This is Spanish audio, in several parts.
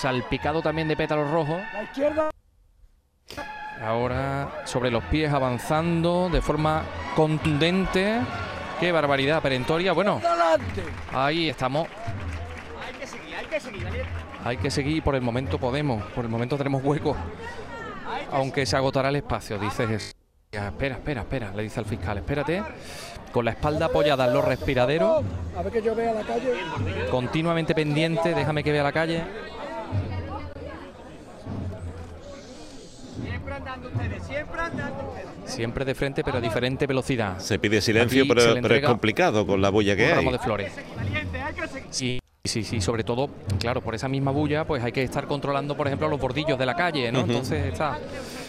salpicado también de pétalos rojos. La izquierda. Ahora sobre los pies avanzando de forma contundente. Qué barbaridad perentoria. Bueno, ahí estamos. Hay que seguir, hay que seguir, Daniel. Hay que seguir por el momento podemos. Por el momento tenemos hueco. Aunque se agotará el espacio, dice Jesús. Espera, espera, espera, le dice al fiscal. Espérate. Con la espalda apoyada en los respiraderos. A ver que yo vea la calle. continuamente pendiente, déjame que vea la calle. Siempre andando ustedes, siempre andando ustedes. Siempre de frente, pero a diferente velocidad. Se pide silencio, Aquí pero, se le pero es complicado con la bulla que Un hay. ramo de flores. Sí, sí, sí, sobre todo, claro, por esa misma bulla, pues hay que estar controlando, por ejemplo, los bordillos de la calle, ¿no? Entonces está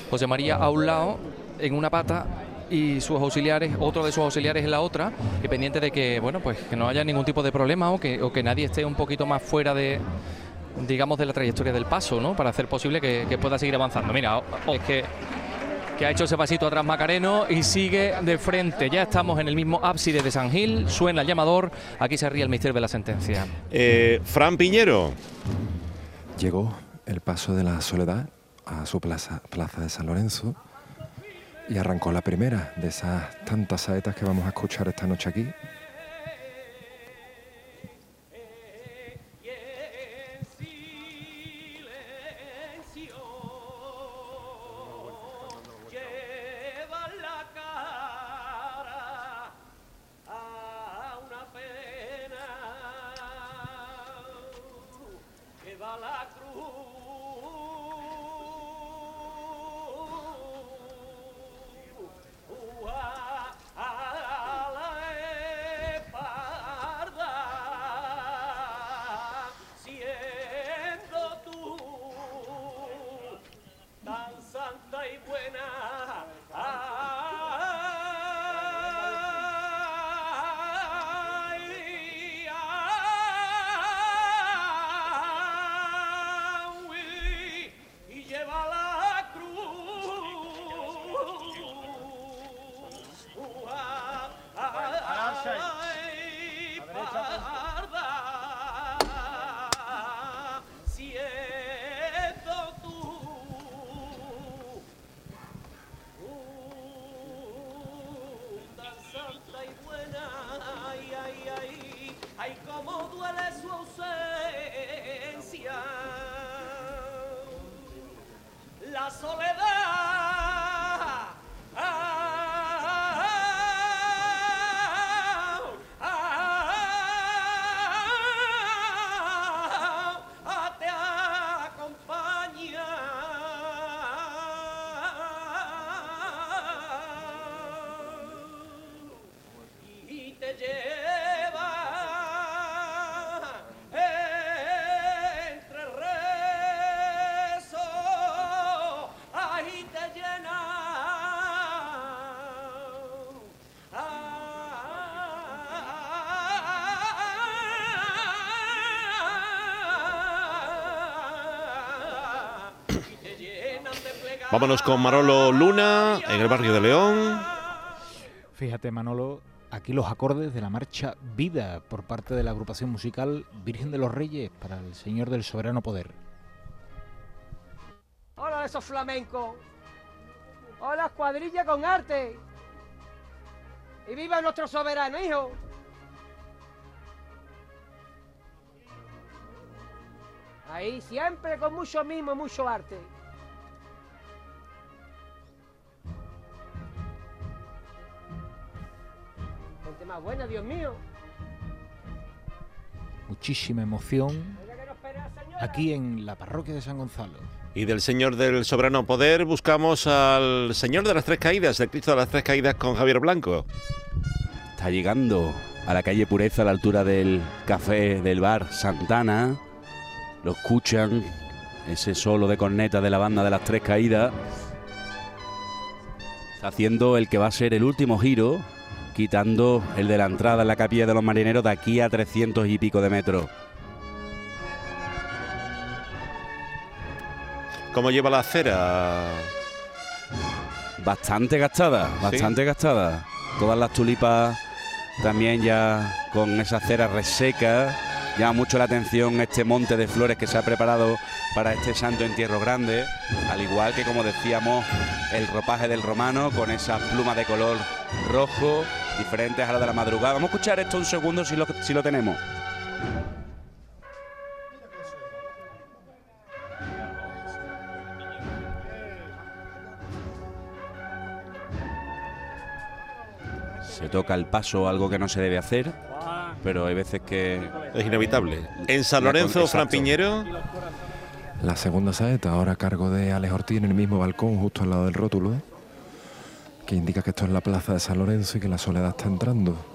José María a un lado, en una pata, y sus auxiliares, otro de sus auxiliares en la otra, y pendiente de que, bueno, pues que no haya ningún tipo de problema o que, o que nadie esté un poquito más fuera de digamos de la trayectoria del paso, ¿no? Para hacer posible que, que pueda seguir avanzando. Mira, es que que ha hecho ese pasito atrás Macareno y sigue de frente. Ya estamos en el mismo ábside de San Gil, suena el llamador, aquí se ríe el misterio de la sentencia. Eh, Fran Piñero, Llegó el paso de la soledad a su plaza, plaza de San Lorenzo y arrancó la primera de esas tantas saetas que vamos a escuchar esta noche aquí. Vámonos con Marolo Luna en el barrio de León. Fíjate, Manolo, aquí los acordes de la marcha Vida por parte de la agrupación musical Virgen de los Reyes para el Señor del Soberano Poder. Hola esos flamencos. Hola cuadrilla con arte. Y viva nuestro soberano, hijo. Ahí siempre con mucho mimo, mucho arte. Buena, Dios mío. Muchísima emoción aquí en la parroquia de San Gonzalo. Y del Señor del Soberano Poder buscamos al Señor de las Tres Caídas, el Cristo de las Tres Caídas con Javier Blanco. Está llegando a la calle Pureza a la altura del café del bar Santana. Lo escuchan, ese solo de corneta de la banda de las tres caídas. Está haciendo el que va a ser el último giro, quitando el de la entrada en la capilla de los marineros de aquí a 300 y pico de metros. ¿Cómo lleva la acera? Bastante gastada, bastante gastada. Todas las tulipas también ya con esa cera reseca. llama mucho la atención este monte de flores que se ha preparado para este santo entierro grande, al igual que como decíamos el ropaje del romano con esas plumas de color rojo diferentes a la de la madrugada. Vamos a escuchar esto un segundo si lo, si lo tenemos. Se toca el paso, algo que no se debe hacer, pero hay veces que Es inevitable. En San Lorenzo. Fran Piñero, La segunda saeta, ahora a cargo de Alex Ortiz en el mismo balcón, justo al lado del rótulo, que indica que esto es la plaza de San Lorenzo y que la soledad está entrando.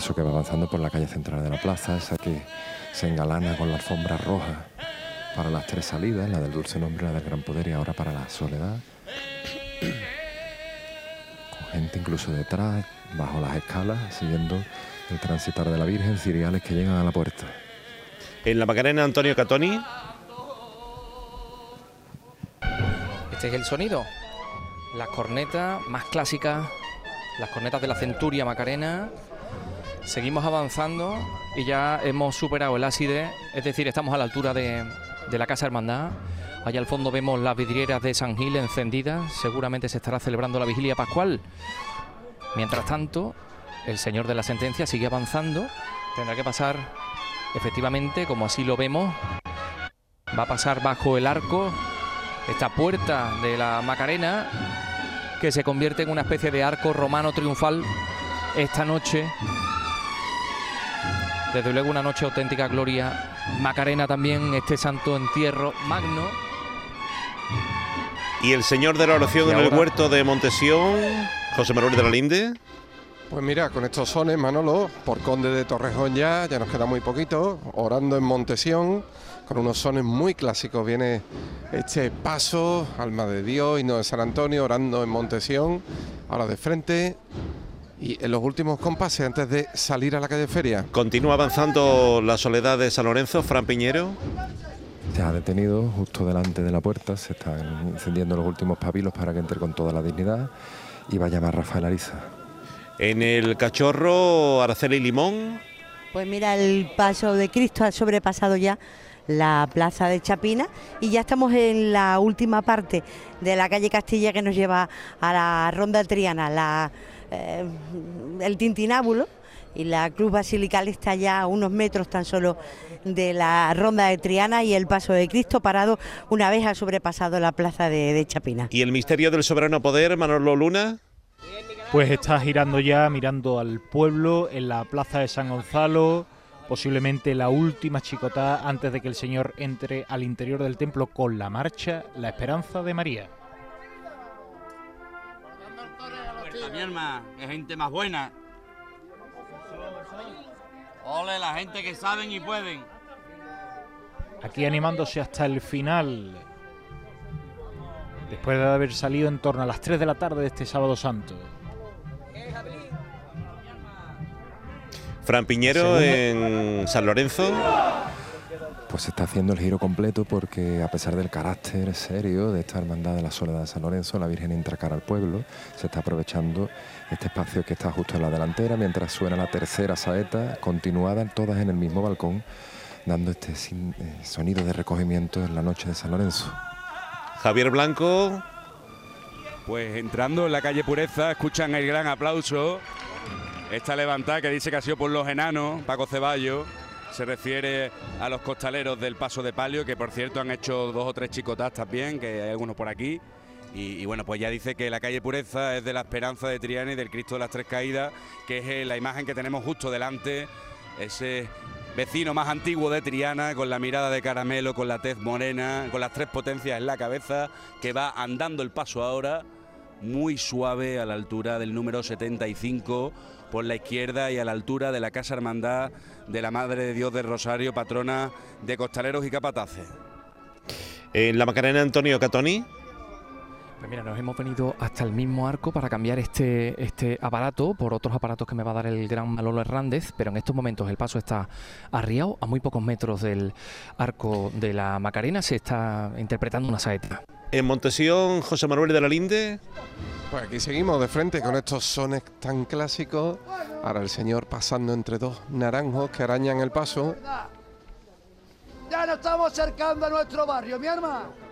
Paso que va avanzando por la calle central de la plaza, esa que se engalana con la alfombra roja para las tres salidas, la del dulce nombre, la del gran poder y ahora para la soledad. Con gente incluso detrás, bajo las escalas, siguiendo el transitar de la Virgen, ciriales que llegan a la puerta. en la Macarena Antonio Catoni, Este es el sonido. Las cornetas más clásicas, las cornetas de la Centuria Macarena. Seguimos avanzando y ya hemos superado el ácide, es decir, estamos a la altura de, de la Casa Hermandad. Allá al fondo vemos las vidrieras de San Gil encendidas. Seguramente se estará celebrando la vigilia pascual. Mientras tanto, el señor de la sentencia sigue avanzando. Tendrá que pasar, efectivamente, como así lo vemos, va a pasar bajo el arco esta puerta de la Macarena que se convierte en una especie de arco romano triunfal esta noche. Desde luego una noche auténtica gloria. Macarena también, este santo entierro magno. y el señor de la oración en el huerto de Montesión, José Manuel de la Linde. Pues mira, con estos sones, Manolo, por Conde de Torrejón ya, ya nos queda muy poquito, orando en Montesión, con unos sones muy clásicos. Viene este paso, Alma de Dios, y no de San Antonio, orando en Montesión, ahora de frente. Y en los últimos compases, antes de salir a la calle Feria, Continúa avanzando la soledad de San Lorenzo, Fran Piñero. Se ha detenido justo delante de la puerta, se están encendiendo los últimos papilos para que entre con toda la dignidad y va a llamar Rafael Ariza. En el cachorro, Araceli Limón. Pues mira, el paso de Cristo ha sobrepasado ya la plaza de Chapina y ya estamos en la última parte de la calle Castilla que nos lleva a la ronda triana, la, eh, el tintinábulo y la cruz basilical está ya a unos metros tan solo de la ronda de Triana y el paso de Cristo parado una vez ha sobrepasado la plaza de, de Chapina. Y el misterio del soberano poder, Manolo Luna. Pues está girando ya, mirando al pueblo en la plaza de San Gonzalo, posiblemente la última chicotá antes de que el Señor entre al interior del templo con la marcha La Esperanza de María. Mi hermana, que gente más buena. Ole, la gente que saben y pueden. Aquí animándose hasta el final, después de haber salido en torno a las 3 de la tarde de este sábado santo. Fran Piñero en San Lorenzo. Pues se está haciendo el giro completo porque a pesar del carácter serio de esta hermandad de la Soledad de San Lorenzo, la Virgen entra cara al pueblo, se está aprovechando este espacio que está justo en la delantera mientras suena la tercera saeta, continuada todas en el mismo balcón, dando este sin- eh, sonido de recogimiento en la noche de San Lorenzo. Javier Blanco. Pues entrando en la calle Pureza, escuchan el gran aplauso. Esta levantada que dice que ha sido por los enanos, Paco Ceballos, se refiere a los costaleros del Paso de Palio, que por cierto han hecho dos o tres chicotás también, que hay algunos por aquí. Y, y bueno, pues ya dice que la calle Pureza es de la Esperanza de Triana y del Cristo de las Tres Caídas, que es eh, la imagen que tenemos justo delante, ese vecino más antiguo de Triana, con la mirada de caramelo, con la tez morena, con las tres potencias en la cabeza, que va andando el paso ahora, muy suave a la altura del número 75 por la izquierda y a la altura de la Casa Hermandad de la Madre de Dios del Rosario, patrona de costaleros y capataces. En la Macarena Antonio Catoni. Pues mira, nos hemos venido hasta el mismo arco para cambiar este, este aparato por otros aparatos que me va a dar el gran Manolo Hernández, pero en estos momentos el paso está arriado, a muy pocos metros del arco de la Macarena, se está interpretando una saeta. En Montesión, José Manuel de la Linde. Pues aquí seguimos de frente con estos sones tan clásicos. Ahora el señor pasando entre dos naranjos que arañan el paso. Ya nos estamos acercando a nuestro barrio, mi hermano.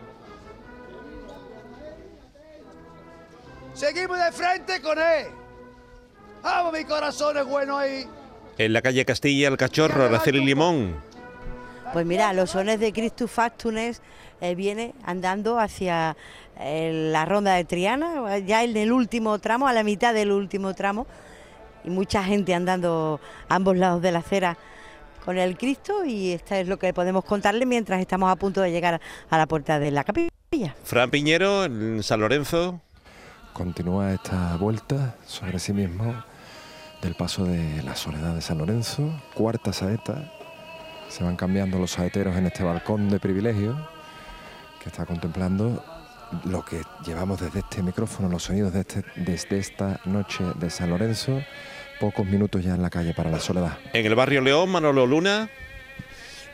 Seguimos de frente con él. Vamos, mi corazón es bueno ahí. En la calle Castilla, el cachorro, Araceli Limón. Pues mira, los sones de Christus Factunes eh, viene andando hacia eh, la ronda de Triana, ya en el último tramo, a la mitad del último tramo, y mucha gente andando a ambos lados de la acera con el Cristo, y esto es lo que podemos contarle mientras estamos a punto de llegar a la puerta de la capilla. Fran Piñero, en San Lorenzo. Continúa esta vuelta sobre sí mismo del paso de la soledad de San Lorenzo, cuarta saeta. Se van cambiando los saeteros en este balcón de privilegio que está contemplando lo que llevamos desde este micrófono, los sonidos de este- desde esta noche de San Lorenzo. Pocos minutos ya en la calle para la soledad. En el barrio León, Manolo Luna.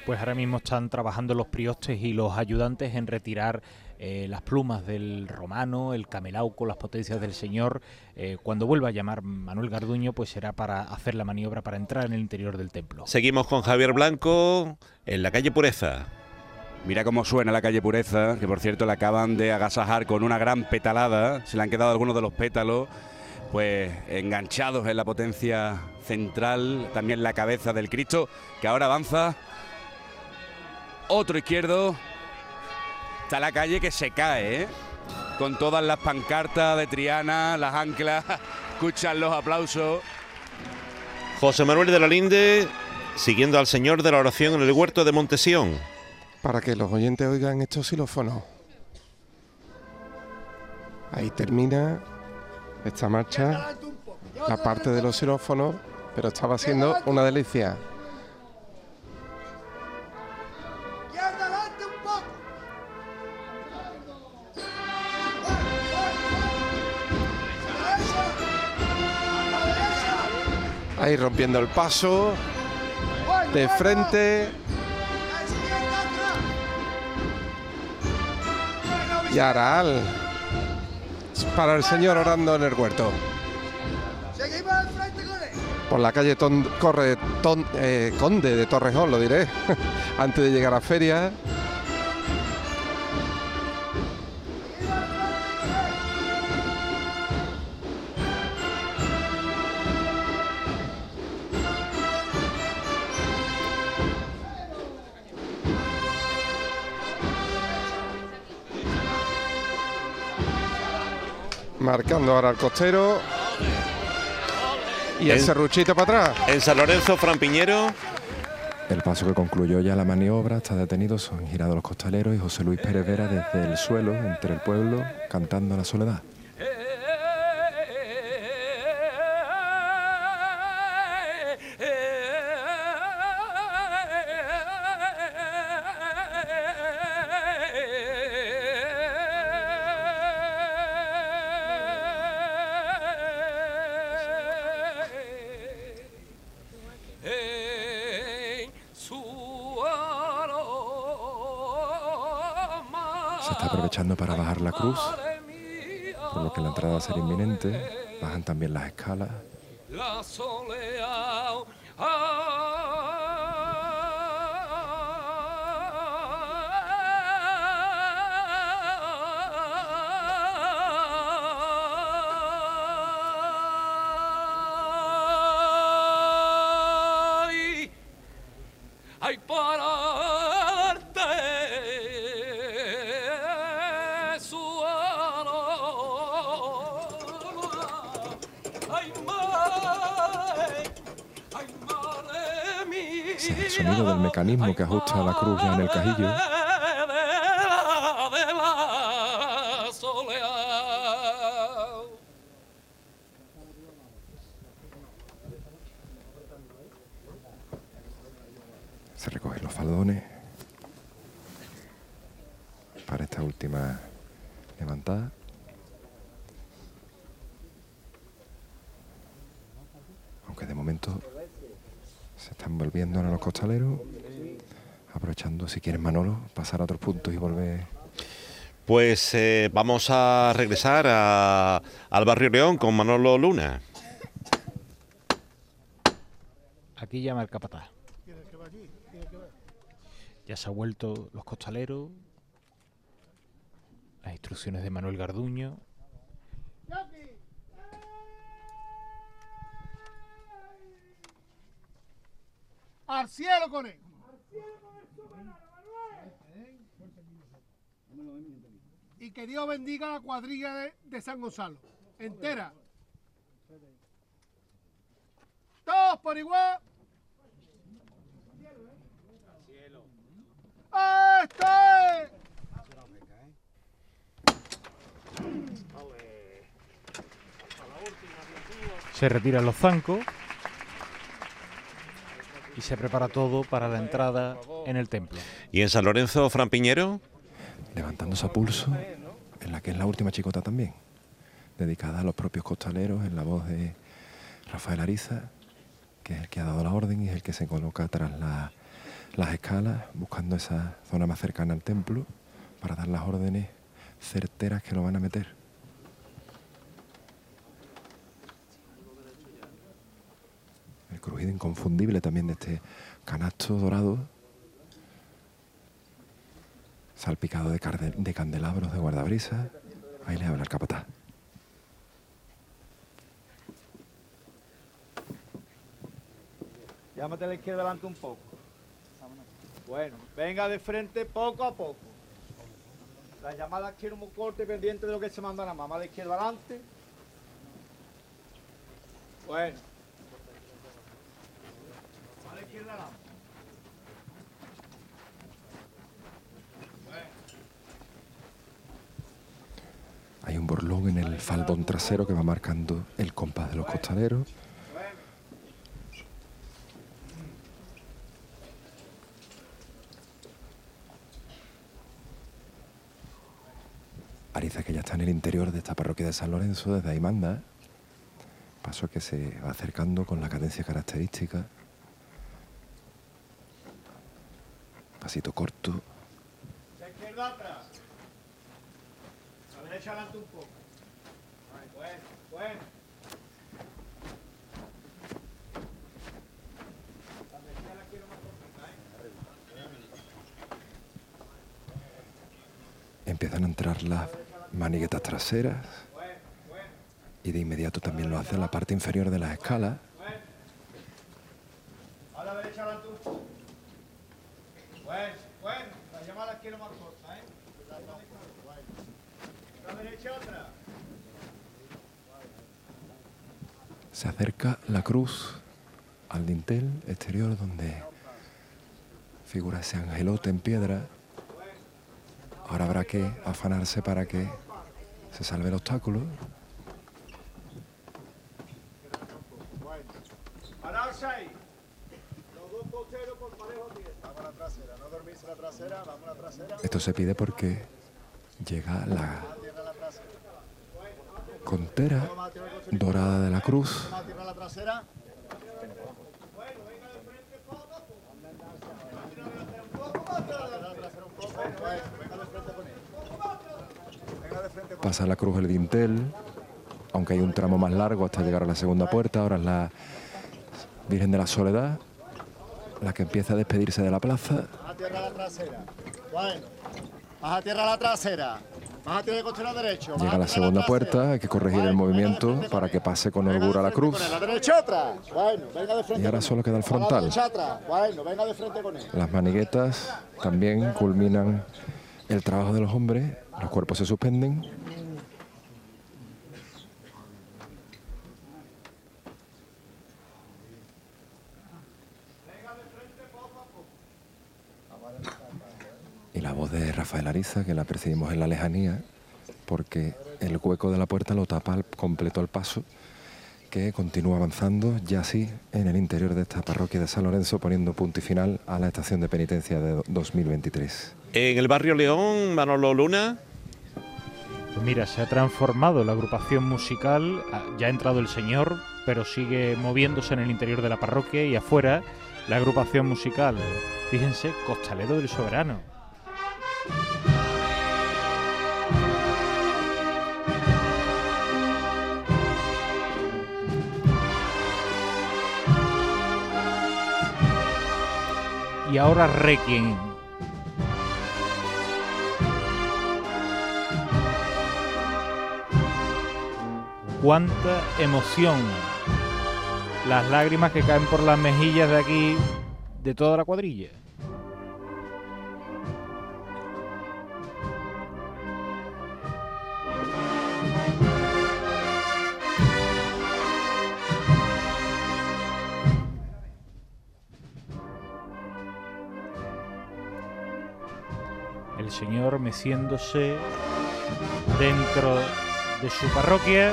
Pues ahora mismo están trabajando los priostes y los ayudantes en retirar eh, las plumas del romano, el camelauco, las potencias del señor. Eh, cuando vuelva a llamar Manuel Garduño, pues será para hacer la maniobra para entrar en el interior del templo. Seguimos con Javier Blanco en la calle Pureza. Mira cómo suena la calle Pureza, que por cierto la acaban de agasajar con una gran petalada. Se le han quedado algunos de los pétalos, pues enganchados en la potencia central, también la cabeza del Cristo, que ahora avanza. Otro izquierdo. Está la calle que se cae, ¿eh? Con todas las pancartas de Triana, las anclas. Escuchan los aplausos. José Manuel de la Linde siguiendo al Señor de la Oración en el huerto de Montesión. Para que los oyentes oigan estos xilófonos. Ahí termina esta marcha, la parte de los xilófonos, pero estaba siendo una delicia. Ahí rompiendo el paso, de frente. Y Aral. Para el señor orando en el huerto. Por la calle corre eh, Conde de Torrejón, lo diré, antes de llegar a feria. Marcando ahora al costero. Y el En- serruchito para atrás. En San Lorenzo, Fran Piñero. El paso que concluyó ya la maniobra está detenido, son girados los costaleros y José Luis Pérez Vera desde el suelo, entre el pueblo, cantando la soledad. También las que ajusta la cruz en el cajillo. Se recogen los faldones. para esta última levantada. Aunque de momento se están volviendo ahora los costaleros, si quieren Manolo, pasar a otros puntos y volver Pues eh, vamos a regresar a- al barrio León con Manolo Luna. Aquí llama el capataz. Ya se ha vuelto los costaleros. Las instrucciones de Manuel Garduño. Al cielo con él. Y que Dios bendiga la cuadrilla de, de San Gonzalo. Entera. Todos por igual. ¡Esto es! Se retiran los zancos. Y se prepara todo para la entrada en el templo. ¿Y en San Lorenzo, Fran Piñero? Levantándose a pulso, en la que es la última chicota también, dedicada a los propios costaleros, en la voz de Rafael Ariza, que es el que ha dado la orden y es el que se coloca tras la- las escalas, buscando esa zona más cercana al templo, para dar las órdenes certeras que lo van a meter. El crujido inconfundible también de este canasto dorado salpicado de, candelabros de guardabrisa. Ahí le habla el capataz. Llámate a la izquierda adelante un poco. Bueno, venga de frente poco a poco. Las llamadas quiero muy corte pendiente de lo que se manda más. Más a la izquierda adelante. Bueno. A la izquierda adelante. Hay un borlón en el faldón trasero que va marcando el compás de los costaleros. Ariza que ya está en el interior de esta parroquia de San Lorenzo, desde ahí manda. Paso que se va acercando con la cadencia característica. Pasito corto. Adelante un poco. Bueno, bueno. La derecha la quiero más cortita, ¿eh? Empiezan a entrar las maniguetas traseras y de inmediato también lo hace en la parte inferior de las escalas. A la derecha adelante un poco. Bueno, bueno. La llamada la quiero más corta, ¿eh? La derecha atrás. Se acerca la cruz al dintel exterior donde figura ese angelote en piedra. Ahora habrá que afanarse para que se salve el obstáculo. Esto se pide porque llega la contera dorada de la cruz. Vamos a tirar la trasera. La cruz el dintel, aunque hay un tramo más largo hasta llegar a la segunda puerta. Ahora es la Virgen de la Soledad, la que empieza a despedirse de la plaza. Baja a tierra la trasera. Bueno. Baja tierra la trasera. Baja tierra costero derecho. Llega a la segunda puerta, hay que corregir el movimiento para que pase con holgura la cruz. La derecha atrás. Bueno, venga de frente. Y ahora solo queda el la frontal. Bueno, venga de frente con él. Las maniguetas también culminan el trabajo de los hombres, los cuerpos se suspenden. Y la voz de Rafael Ariza, que la percibimos en la lejanía, porque el hueco de la puerta lo tapa al completo el paso, que continúa avanzando ya sí en el interior de esta parroquia de San Lorenzo, poniendo punto y final a la estación de penitencia de 2023. En el barrio León, Manolo Luna. Pues mira, se ha transformado la agrupación musical, ya ha entrado el señor, pero sigue moviéndose en el interior de la parroquia y afuera la agrupación musical. Fíjense, Costalero del Soberano. Y ahora Requiem. Cuánta emoción. Las lágrimas que caen por las mejillas de aquí, de toda la cuadrilla. El Señor meciéndose dentro de su parroquia.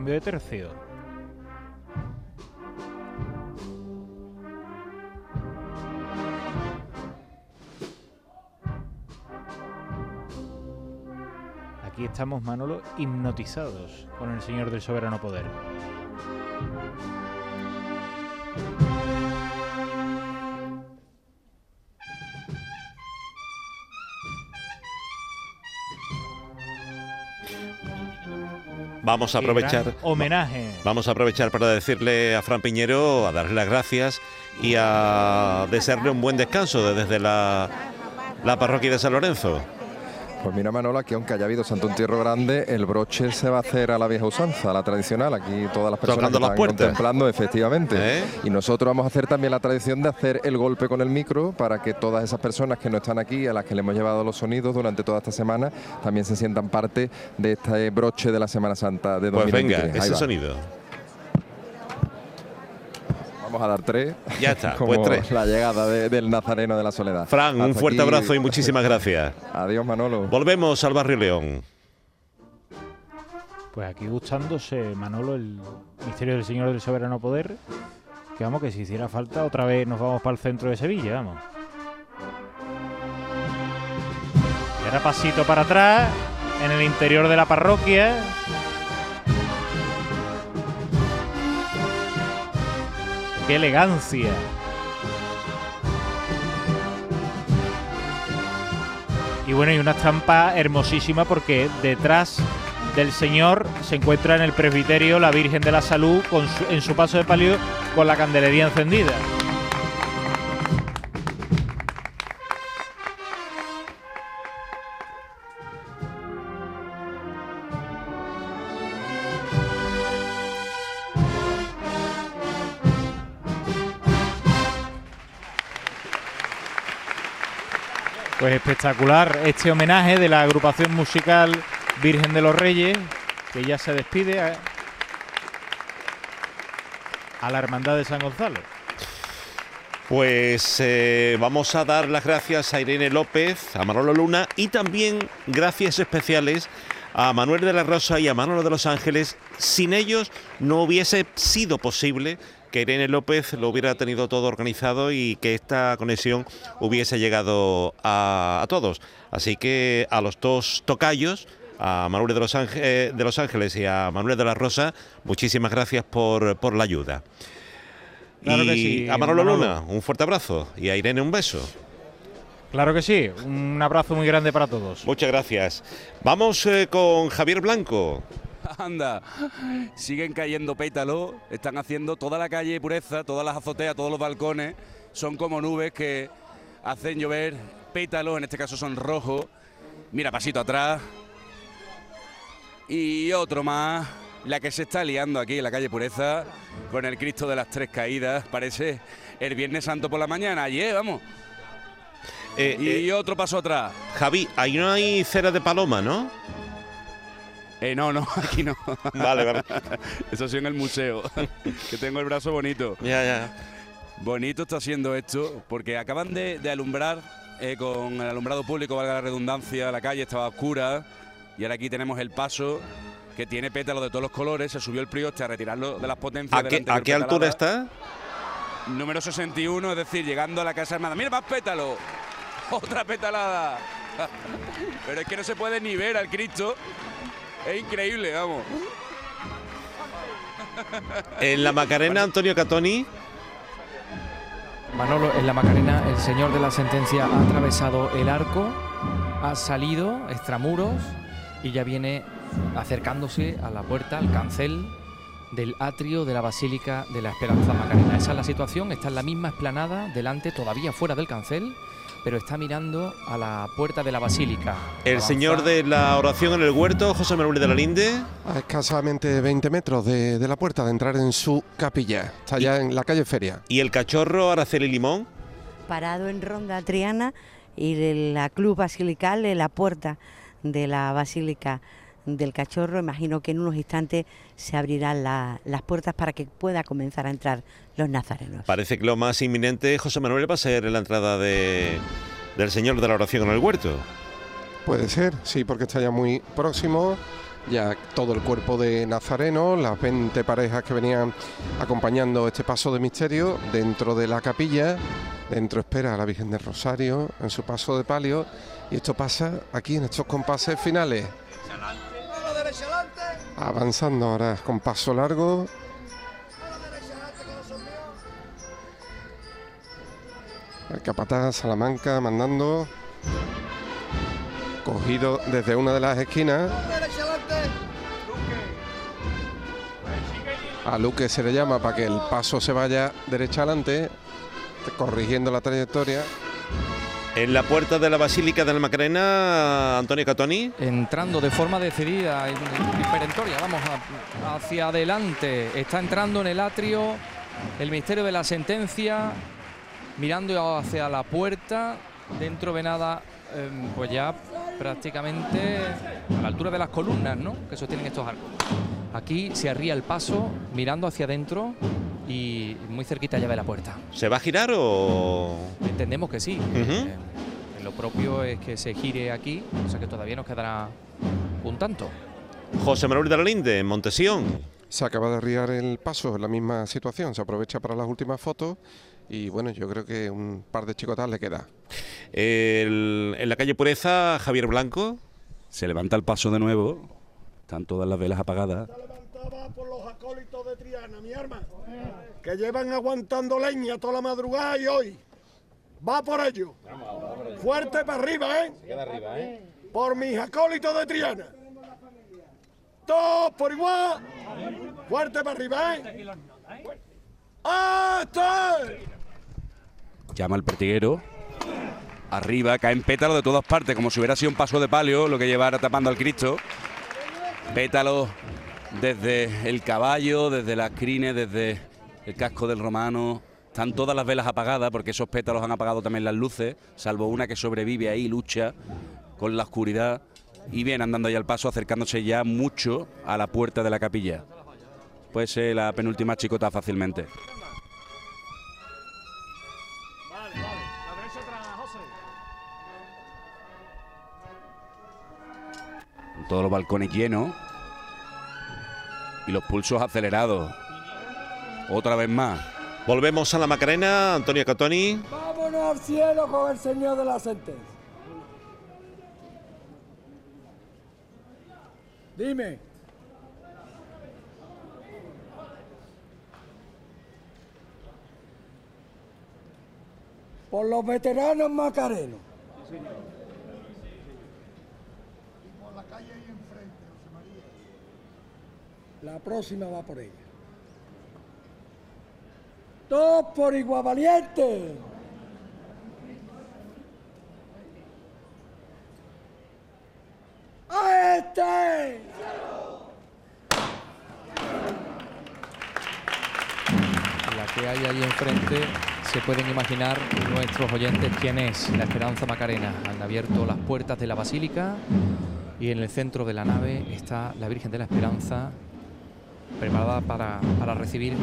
Cambio de tercio. Aquí estamos, Manolo, hipnotizados con el Señor del Soberano Poder. Vamos a aprovechar. homenaje. Vamos a aprovechar para decirle a Fran Piñero, a darle las gracias y a desearle un buen descanso desde la, la parroquia de San Lorenzo. Pues mira Manola, que aunque haya habido Santo Entierro Grande, el broche se va a hacer a la vieja usanza, a la tradicional. Aquí todas las personas las están contemplando, efectivamente. ¿Eh? Y nosotros vamos a hacer también la tradición de hacer el golpe con el micro para que todas esas personas que no están aquí, a las que le hemos llevado los sonidos durante toda esta semana, también se sientan parte de este broche de la Semana Santa de Pues 2023. venga, Ahí ese sonido. Vamos a dar tres. Ya está, como pues tres. La llegada de- del Nazareno de la Soledad. Fran, un fuerte aquí. abrazo y muchísimas gracias. Adiós, Manolo. Volvemos al barrio León. Pues aquí gustándose, Manolo, el misterio del Señor del Soberano Poder. Que vamos, que si hiciera falta, otra vez nos vamos para el centro de Sevilla, vamos. Y ahora pasito para atrás, en el interior de la parroquia. ¡Qué elegancia! Y bueno, y una estampa hermosísima porque detrás del Señor se encuentra en el presbiterio la Virgen de la Salud con su- en su paso de palio con la candelería encendida. Pues espectacular este homenaje de la agrupación musical Virgen de los Reyes, que ya se despide a, a la Hermandad de San Gonzalo. Pues eh, vamos a dar las gracias a Irene López, a Manolo Luna y también gracias especiales a Manuel de la Rosa y a Manolo de los Ángeles. Sin ellos no hubiese sido posible que Irene López lo hubiera tenido todo organizado y que esta conexión hubiese llegado a, a todos. Así que a los dos tocayos, a Manuel de los, Ánge- eh, de los Ángeles y a Manuel de la Rosa, muchísimas gracias por, por la ayuda. Claro y que sí, a Manolo, Manolo. Luna, un fuerte abrazo. Y a Irene, un beso. Claro que sí, un abrazo muy grande para todos. Muchas gracias. Vamos eh, con Javier Blanco. Anda, siguen cayendo pétalos, están haciendo toda la calle pureza, todas las azoteas, todos los balcones, son como nubes que hacen llover pétalos, en este caso son rojos. Mira, pasito atrás. Y otro más, la que se está liando aquí en la calle Pureza, con el Cristo de las Tres Caídas, parece el Viernes Santo por la mañana, ayer, vamos. Eh, y otro paso atrás. Javi, ahí no hay cera de paloma, ¿no? Eh, no, no, aquí no. Vale, vale. Eso sí en el museo, que tengo el brazo bonito. Ya, ya. Bonito está siendo esto, porque acaban de, de alumbrar eh, con el alumbrado público, valga la redundancia, la calle estaba oscura y ahora aquí tenemos el paso que tiene pétalos de todos los colores, se subió el prioste a retirarlo de las potencias. ¿A qué, a qué altura está? Número 61, es decir, llegando a la Casa Armada. ¡Mira más pétalo! ¡Otra petalada! Pero es que no se puede ni ver al Cristo. Es increíble, vamos. En la Macarena, Antonio Catoni. Manolo, en la Macarena, el señor de la sentencia ha atravesado el arco, ha salido extramuros y ya viene acercándose a la puerta, al cancel del atrio de la Basílica de la Esperanza Macarena. Esa es la situación, está en la misma esplanada, delante, todavía fuera del cancel, pero está mirando a la puerta de la Basílica. El Avanza. señor de la oración en el huerto, José Manuel de la Linde. A escasamente 20 metros de, de la puerta de entrar en su capilla. Está ya en la calle Feria. Y el cachorro Araceli Limón. parado en Ronda Triana y de la Club Basilical en la puerta de la Basílica del Cachorro. Imagino que en unos instantes se abrirán la- las puertas para que pueda comenzar a entrar los nazarenos. Parece que lo más inminente, José Manuel, va a ser la entrada de, del señor de la oración en el huerto. Puede ser, sí, porque está ya muy próximo. Ya todo el cuerpo de Nazareno, las 20 parejas que venían acompañando este paso de misterio dentro de la capilla. Dentro espera a la Virgen del Rosario en su paso de palio. Y esto pasa aquí en estos compases finales. Avanzando ahora con paso largo. El capataz Salamanca mandando. Cogido desde una de las esquinas. A Luque se le llama para que el paso se vaya derecha adelante, corrigiendo la trayectoria. En la puerta de la Basílica de la Macarena, Antonio Catoni. entrando de forma decidida y y perentoria, vamos hacia adelante. Está entrando en el atrio el misterio de la sentencia, mirando hacia la puerta. Dentro ve nada, em, pues ya prácticamente a la altura de las columnas, ¿no? Que sostienen estos arcos. Aquí se arría el paso, mirando hacia adentro y muy cerquita ya de la puerta. ¿Se va a girar o.? Entendemos que sí. Ujú. Eh, lo propio es que se gire aquí, o sea que todavía nos quedará un tanto. José Manuel de la Linde, en Montesión. Se acaba de arriar el paso en la misma situación, se aprovecha para las últimas fotos y bueno, yo creo que un par de chicotas le queda. El- en la calle Pureza, Javier Blanco. Se levanta el paso de nuevo. Están todas las velas apagadas. Levantaba por los acólitos de Triana, mi arma. Que llevan aguantando leña toda la madrugada y hoy. Va por ello. Fuerte para arriba, ¿eh? Por mis acólitos de Triana. Todos por igual. Fuerte para arriba, ¿eh? ¡Ah, está! Llama al pertiguero. Arriba, caen pétalos de todas partes, como si hubiera sido un paso de palio lo que llevara tapando al Cristo. Pétalos desde el caballo, desde las crines, desde el casco del romano. Están todas las velas apagadas porque esos pétalos han apagado también las luces, salvo una que sobrevive ahí, lucha con la oscuridad y viene andando ya al paso, acercándose ya mucho a la puerta de la capilla. Puede ser la penúltima chicota fácilmente. Con todos los balcones llenos y los pulsos acelerados. Otra vez más. Volvemos a la Macarena, Antonio Catoni. Vámonos al cielo con el Señor de la sentencia. Dime. Por los veteranos macarenos. Por la calle ahí enfrente, José María. La próxima va por ella. Todos por igual valiente. ¡A este! La que hay ahí enfrente se pueden imaginar nuestros oyentes quién es la Esperanza Macarena. Han abierto las puertas de la basílica y en el centro de la nave está la Virgen de la Esperanza preparada para, para recibir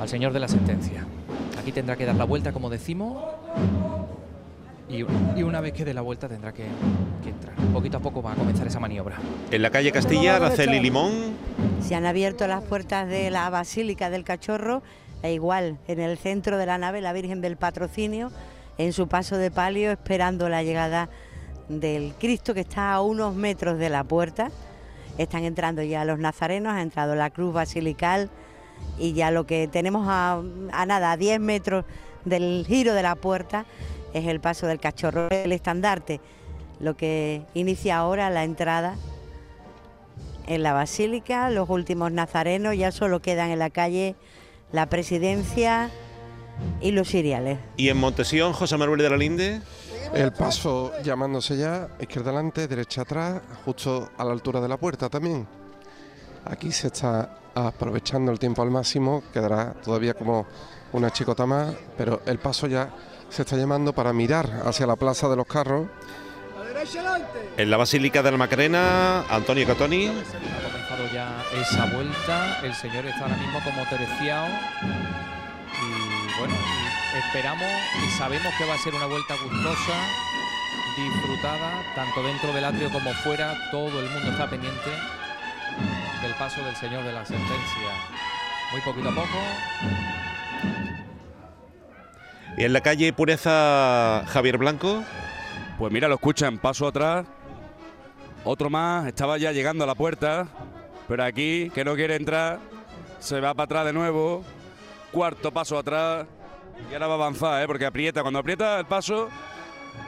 al Señor de la Sentencia. Aquí tendrá que dar la vuelta, como decimos, y, y una vez que dé la vuelta tendrá que, que entrar. Poquito a poco va a comenzar esa maniobra. En la calle Castilla, Araceli Limón. Se han abierto las puertas de la Basílica del Cachorro e igual en el centro de la nave la Virgen del Patrocinio en su paso de palio esperando la llegada del Cristo que está a unos metros de la puerta. Están entrando ya los nazarenos, ha entrado la cruz basilical y ya lo que tenemos a, a nada, a 10 metros del giro de la puerta es el paso del cachorro, el estandarte, lo que inicia ahora la entrada en la basílica, los últimos nazarenos ya solo quedan en la calle la presidencia y los siriales. Y en Montesión, José Manuel de la Linde. El paso llamándose ya izquierda adelante, derecha atrás, justo a la altura de la puerta también. Aquí se está aprovechando el tiempo al máximo, quedará todavía como una chicota más, pero el paso ya se está llamando para mirar hacia la plaza de los carros. En la Basílica de la Macarena, Antonio Catoni. Ha comenzado ya esa vuelta. El señor está ahora mismo como terciado. Y bueno, esperamos y sabemos que va a ser una vuelta gustosa, disfrutada, tanto dentro del atrio como fuera. Todo el mundo está pendiente del paso del señor de la sentencia. Muy poquito a poco. Y en la calle Pureza, Javier Blanco. Pues mira, lo escuchan, paso atrás. Otro más, estaba ya llegando a la puerta. Pero aquí, que no quiere entrar, se va para atrás de nuevo. Cuarto paso atrás. Y ahora va a avanzar, ¿eh? porque aprieta. Cuando aprieta el paso,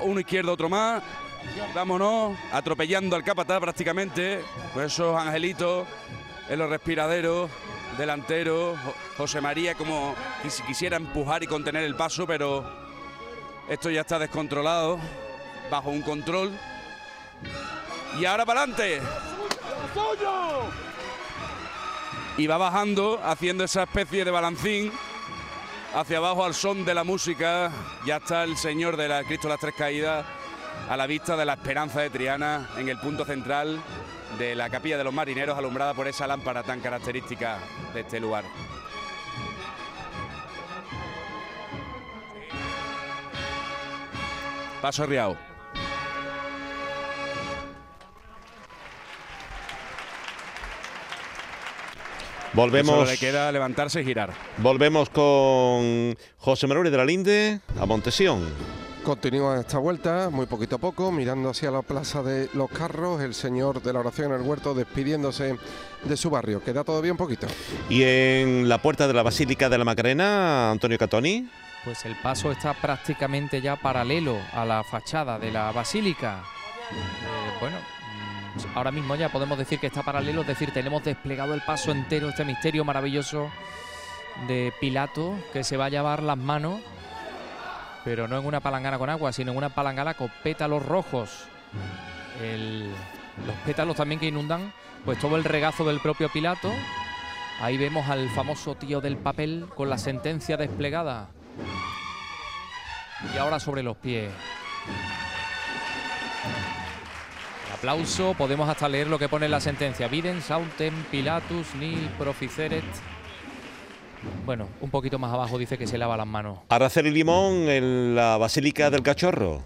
uno izquierdo, otro más. Vámonos, atropellando al capataz prácticamente. Pues esos angelitos en los respiraderos, delanteros. Jo- José María como si quisiera empujar y contener el paso, pero esto ya está descontrolado, bajo un control. Y ahora para adelante. Y va bajando, haciendo esa especie de balancín hacia abajo al son de la música. Ya está el Señor de la Cristo las Tres Caídas a la vista de la Esperanza de Triana en el punto central de la Capilla de los Marineros, alumbrada por esa lámpara tan característica de este lugar. Paso Riao. Volvemos. Solo le queda levantarse y girar. Volvemos con José Manuel de la Linde a Montesión. Continúa esta vuelta, muy poquito a poco, mirando hacia la plaza de los carros, el señor de la oración en el huerto despidiéndose de su barrio. Queda todavía un poquito. Y en la puerta de la Basílica de la Macarena, Antonio Catoni. Pues el paso está prácticamente ya paralelo a la fachada de la basílica. Eh, bueno, mm, ahora mismo ya podemos decir que está paralelo, es decir, tenemos desplegado el paso entero, este misterio maravilloso de Pilato que se va a llevar las manos, pero no en una palangana con agua, sino en una palangana con pétalos rojos. Los pétalos también que inundan pues todo el regazo del propio Pilato. Ahí vemos al famoso tío del papel con la sentencia desplegada. Y ahora sobre los pies. Aplauso, podemos hasta leer lo que pone la sentencia. Viden sautem pilatus ni proficeret. Bueno, un poquito más abajo dice que se lava las manos. Araceli Limón en la Basílica del Cachorro.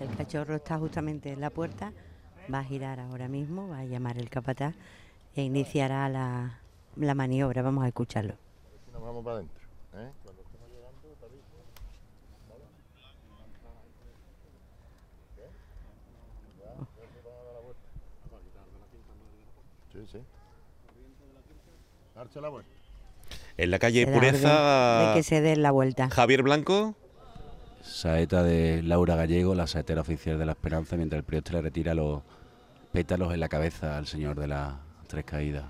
El cachorro está justamente en la puerta, va a girar ahora mismo, va a llamar el capataz e iniciará la, la maniobra. Vamos a escucharlo. Nos vamos para adentro. ¿eh? Cuando estemos llegando, te aviso. ¿Vale? ¿Qué? Ya, ya se va a dar la vuelta. Sí, sí. Darse la vuelta. En la calle Pureza, De que se dé la vuelta. Javier Blanco. Saeta de Laura Gallego, la saetera oficial de la Esperanza, mientras el prioste le retira los pétalos en la cabeza al señor de las tres caídas.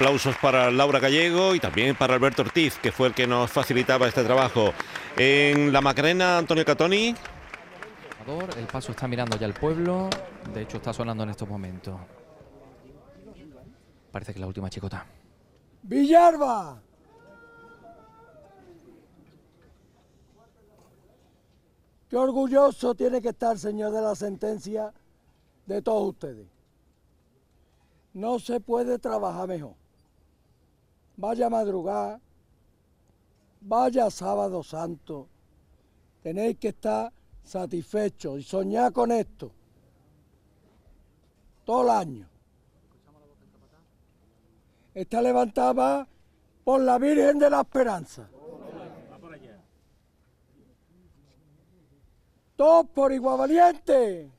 Aplausos para Laura Gallego y también para Alberto Ortiz, que fue el que nos facilitaba este trabajo. En la Macarena, Antonio Catoni. El paso está mirando ya el pueblo. De hecho, está sonando en estos momentos. Parece que es la última chicota. Villarba. Qué orgulloso tiene que estar, señor de la sentencia, de todos ustedes. No se puede trabajar mejor. Vaya madrugada, vaya sábado santo. Tenéis que estar satisfechos y soñar con esto. Todo el año. Está levantada por la Virgen de la Esperanza. Todos por igual valiente.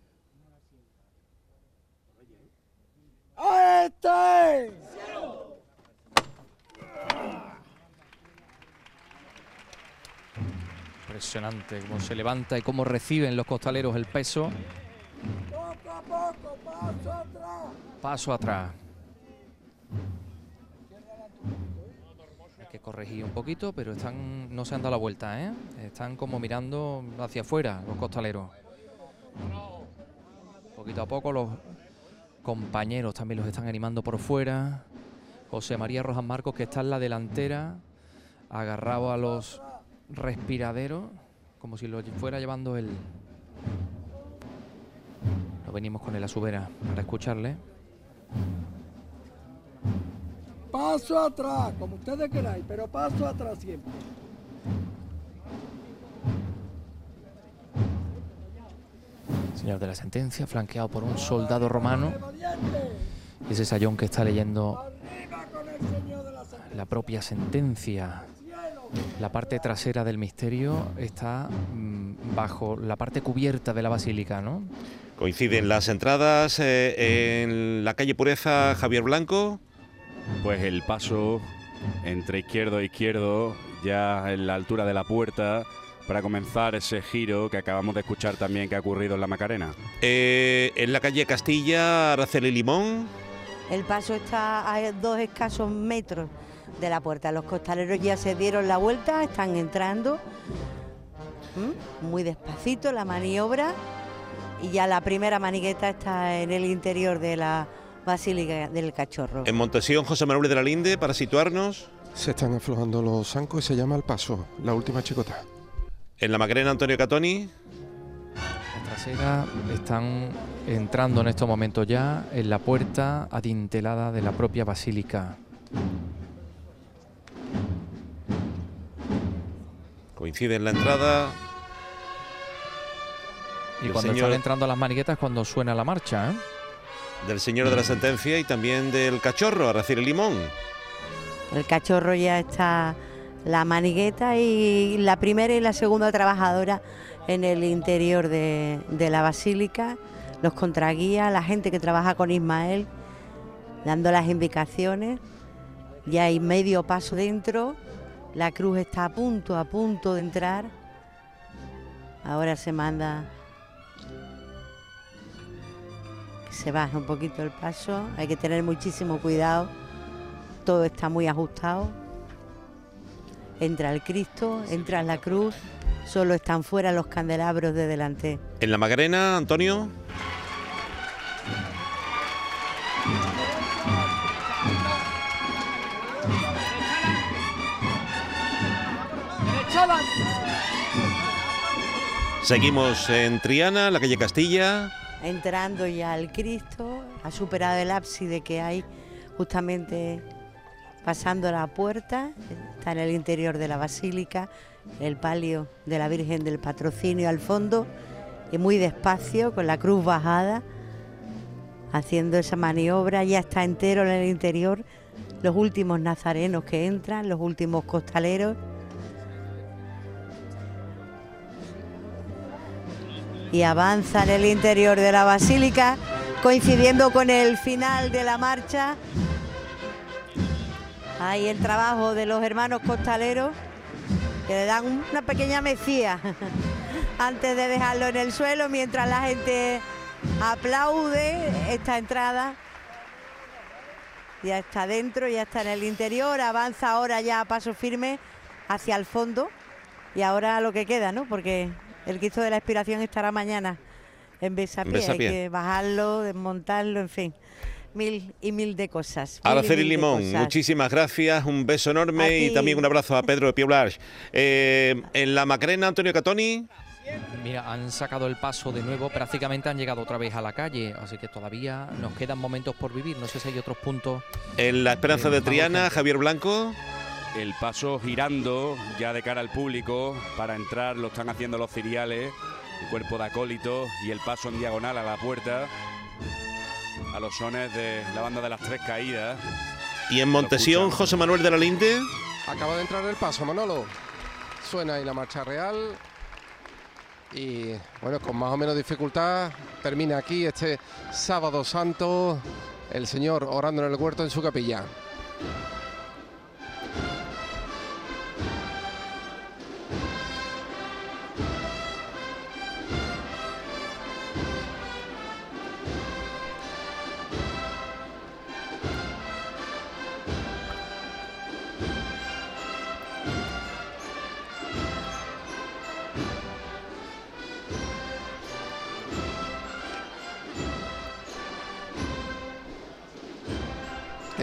¡Ahí está! Impresionante cómo se levanta y cómo reciben los costaleros el peso. Poco a poco, paso atrás. Hay que corregir un poquito, pero están no se han dado la vuelta, ¿eh? Están como mirando hacia afuera los costaleros. Poquito a poco los compañeros también los están animando por fuera. José María Rojas Marcos, que está en la delantera, agarrado a los respiraderos, como si lo fuera llevando él. Lo venimos con él a su vera para escucharle. Paso atrás, como ustedes queráis, pero paso atrás siempre. Señor de la sentencia, flanqueado por un soldado romano. Y ese sayón que está leyendo la propia sentencia. La parte trasera del misterio está mm, bajo la parte cubierta de la basílica, ¿no? Coinciden las entradas eh, en la calle Pureza Javier Blanco. Pues el paso entre izquierdo e izquierdo, ya en la altura de la puerta, para comenzar ese giro que acabamos de escuchar también que ha ocurrido en la Macarena. Eh, en la calle Castilla, Araceli Limón. El paso está a dos escasos metros de la puerta. Los costaleros ya se dieron la vuelta, están entrando. ¿Mm? Muy despacito la maniobra. Y ya la primera manigueta está en el interior de la Basílica del Cachorro. En Montesión, José Manuel de la Linde, para situarnos. Se están aflojando los zancos y se llama el paso, la última chicota. En la Macarena, Antonio Catoni. La trasera están entrando en estos momentos ya en la puerta adintelada de la propia basílica. Coincide en la entrada. Y cuando señor- están entrando las maniquetas cuando suena la marcha, ¿eh? del señor de la sentencia y también del cachorro, Araceli Limón. El cachorro ya está la manigueta y la primera y la segunda trabajadora en el interior de, de la basílica, los contraguías, la gente que trabaja con Ismael, dando las indicaciones. Ya hay medio paso dentro, la cruz está a punto, a punto de entrar. Ahora se manda se baje un poquito el paso, hay que tener muchísimo cuidado, todo está muy ajustado. Entra el Cristo, entra la cruz, solo están fuera los candelabros de delante. En la Macarena, Antonio. Seguimos en Triana, la calle Castilla. entrando ya al Cristo, ha superado el ábside que hay justamente pasando la puerta, está en el interior de la basílica, el palio de la Virgen del Patrocinio al fondo y muy despacio con la cruz bajada, haciendo esa maniobra, ya está entero en el interior, los últimos nazarenos que entran, los últimos costaleros. Y avanza en el interior de la basílica, coincidiendo con el final de la marcha. Ahí el trabajo de los hermanos costaleros, que le dan una pequeña mesía antes de dejarlo en el suelo, mientras la gente aplaude esta entrada. Ya está dentro, ya está en el interior, avanza ahora ya a paso firme hacia el fondo. Y ahora lo que queda, ¿no? Porque el Cristo de la Expiración estará mañana en Besapié. Hay Besapié. que bajarlo, desmontarlo, en fin. Mil y mil de cosas. Araceli de Limón, cosas. muchísimas gracias, un beso enorme y también un abrazo a Pedro de Pioblar. Eh, en la Macarena, Antonio Catoni. Mira, han sacado el paso de nuevo, prácticamente han llegado otra vez a la calle, así que todavía nos quedan momentos por vivir. No sé si hay otros puntos. En la Esperanza de Vamos, Triana. Javier Blanco. El paso girando ya de cara al público para entrar lo están haciendo los ciriales, el cuerpo de acólitos y el paso en diagonal a la puerta a los sones de la banda de las tres caídas. Y en Montesión. José Manuel de la Linde. Acaba de entrar el paso, Manolo. Suena ahí la marcha real. Y bueno, con más o menos dificultad termina aquí este sábado santo el Señor orando en el huerto en su capilla.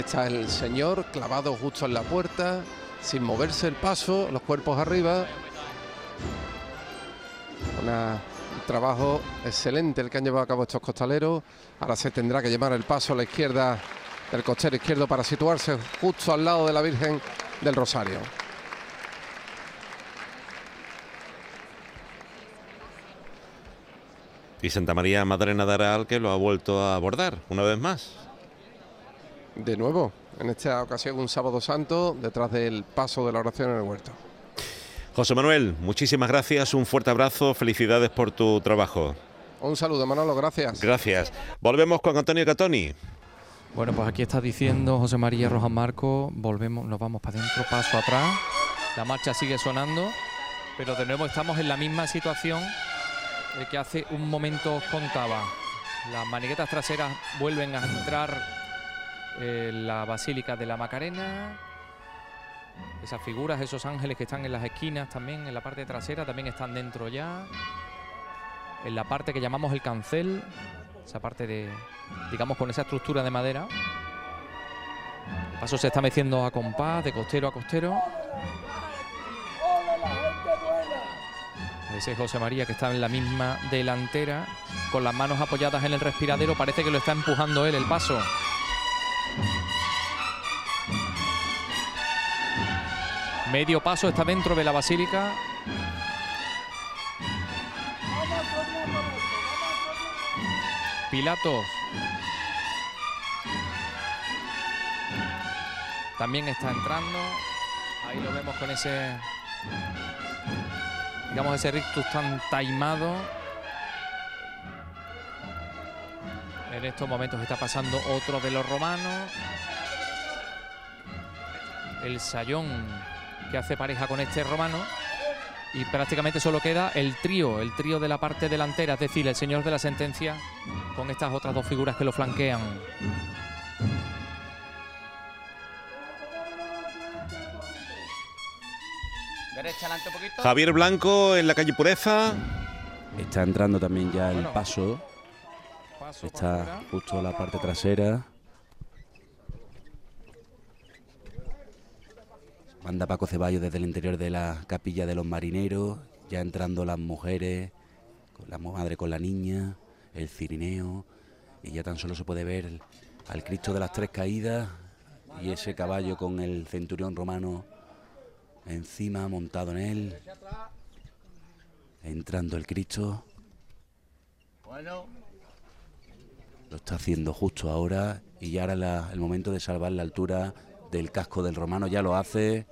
Está el Señor clavado justo en la puerta, sin moverse el paso, los cuerpos arriba. Un trabajo excelente el que han llevado a cabo estos costaleros. Ahora se tendrá que llevar el paso a la izquierda del costero izquierdo para situarse justo al lado de la Virgen del Rosario. Y Santa María Madalena de Aral, que lo ha vuelto a abordar una vez más. De nuevo, en esta ocasión un sábado santo, detrás del paso de la oración en el huerto. José Manuel, muchísimas gracias, un fuerte abrazo, felicidades por tu trabajo. Un saludo, Manolo, gracias. Gracias. Volvemos con Antonio Catoni. Bueno, pues aquí está diciendo José María Rojas Marco, volvemos, nos vamos para adentro, paso atrás. La marcha sigue sonando, pero de nuevo estamos en la misma situación que hace un momento os contaba. Las maniguetas traseras vuelven a entrar en la Basílica de la Macarena. Esas figuras, esos ángeles que están en las esquinas también, en la parte trasera, también están dentro ya. En la parte que llamamos el cancel, esa parte de, digamos, con esa estructura de madera. El paso se está meciendo a compás, de costero a costero. Ese es José María que está en la misma delantera, con las manos apoyadas en el respiradero. Parece que lo está empujando él el paso. Medio paso está dentro de la basílica. Pilatos. también está entrando. Ahí lo vemos con ese, digamos, ese rictus tan taimado. En estos momentos está pasando otro de los romanos. El sayón que hace pareja con este romano. Y prácticamente solo queda el trío, el trío de la parte delantera, es decir, el señor de la sentencia con estas otras dos figuras que lo flanquean. Derecha adelante un poquito. Javier Blanco en la calle Pureza. Está entrando también ya el paso. Está justo la parte trasera. Manda Paco Ceballos desde el interior de la capilla de los marineros. Ya entrando las mujeres, la madre con la niña, el cirineo. Y ya tan solo se puede ver al Cristo de las Tres Caídas y ese caballo con el centurión romano encima, montado en él. Entrando el Cristo. Bueno, Lo está haciendo justo ahora y ya ahora la- el momento de salvar la altura del casco del romano ya lo hace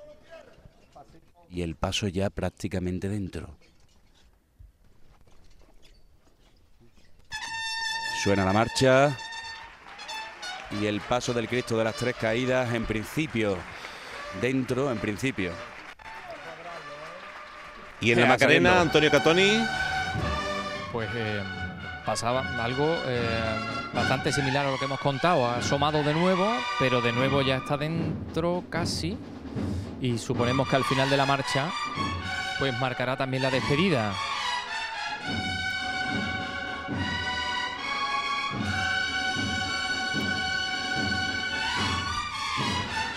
y el paso ya prácticamente dentro. Suena la marcha y el paso del Cristo de las Tres Caídas en principio dentro, en principio. Y en la Macarena. Antonio Catoni. Pues eh, pasaba algo eh, bastante similar a lo que hemos contado. Ha asomado de nuevo, pero de nuevo ya está dentro casi. Y suponemos que al final de la marcha, pues marcará también la despedida.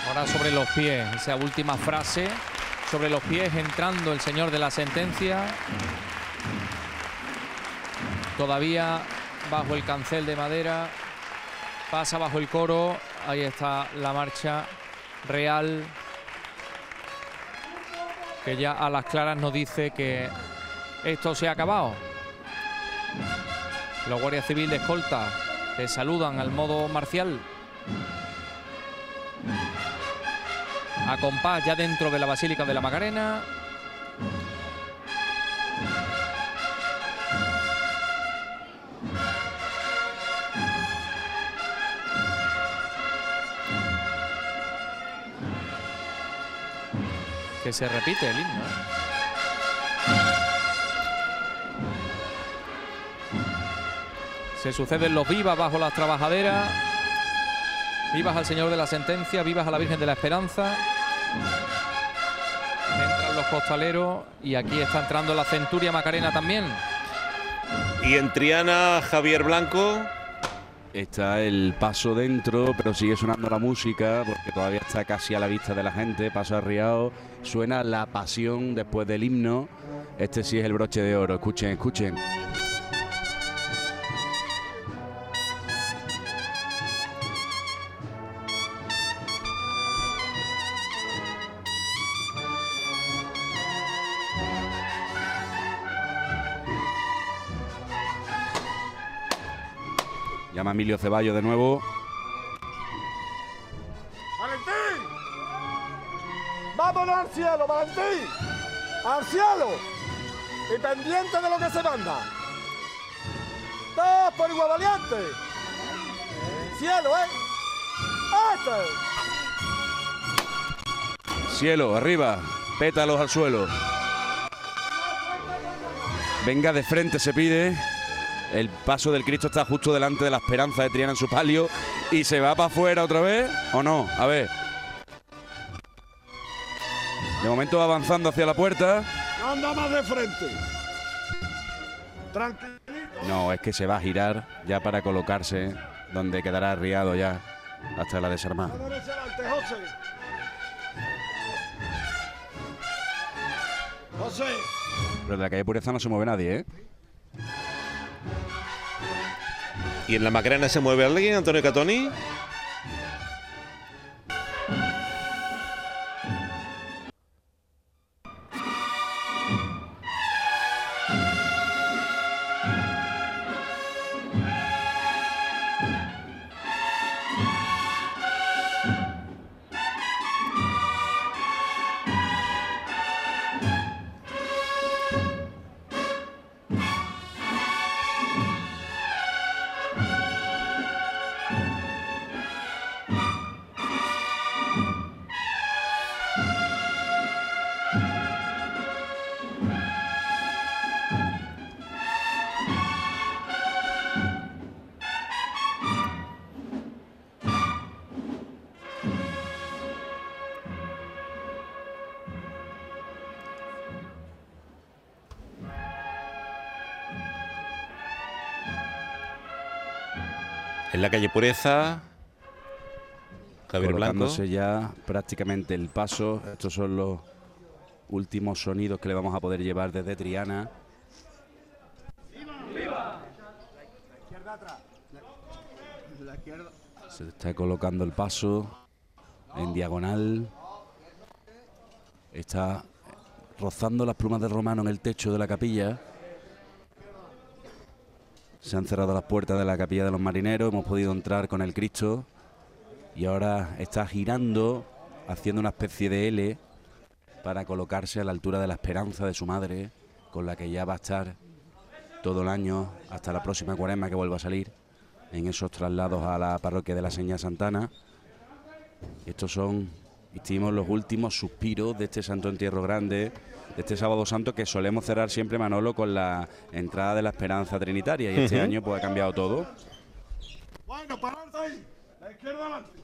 Ahora sobre los pies, esa última frase. Sobre los pies entrando el señor de la sentencia. Todavía bajo el cancel de madera. Pasa bajo el coro. Ahí está la marcha real. Que ya a las claras nos dice que esto se ha acabado. Los guardias civiles de escolta que saludan al modo marcial. A compás ya dentro de la Basílica de la Macarena. Se repite el himno. Se suceden los vivas bajo las trabajaderas. Vivas al Señor de la Sentencia, vivas a la Virgen de la Esperanza. Entran los costaleros y aquí está entrando la Centuria Macarena también. Y en Triana, Javier Blanco. Está el paso dentro, pero sigue sonando la música porque todavía está casi a la vista de la gente. Paso arriado, suena la pasión después del himno. Este sí es el broche de oro. Escuchen, escuchen. Emilio Ceballos de nuevo. ¡Valentín! ¡Vámonos al cielo, Valentín! ¡Al cielo! Y pendiente de lo que se manda. ¡Todos por igual valiente! ¡Cielo, eh! ¡Este! Cielo, arriba. Pétalos al suelo. Venga de frente, se pide. El paso del Cristo está justo delante de la esperanza de Triana en su palio. Y se va para afuera otra vez. ¿O no? A ver. De momento va avanzando hacia la puerta. ¡Anda más de frente! Tranquilito. No, es que se va a girar ya para colocarse donde quedará arriado ya hasta la desarmada. José. Pero de la calle Pureza no se mueve nadie, ¿eh? Y en la Macarena se mueve alguien, Antonio Catoni. Pureza, Javier colocándose ya prácticamente el paso. Estos son los últimos sonidos que le vamos a poder llevar desde Triana. Se está colocando el paso en diagonal. Está rozando las plumas del romano en el techo de la capilla. Se han cerrado las puertas de la capilla de los marineros. Hemos podido entrar con el Cristo. Y ahora está girando, haciendo una especie de L para colocarse a la altura de la esperanza de su madre, con la que ya va a estar todo el año hasta la próxima cuaresma que vuelva a salir en esos traslados a la parroquia de la Señal Santana. Estos son, insistimos, los últimos suspiros de este Santo Entierro Grande, de este Sábado Santo que solemos cerrar siempre, Manolo, con la entrada de la Esperanza Trinitaria. Y este año pues ha cambiado todo. Bueno, pararte ahí. La izquierda adelante.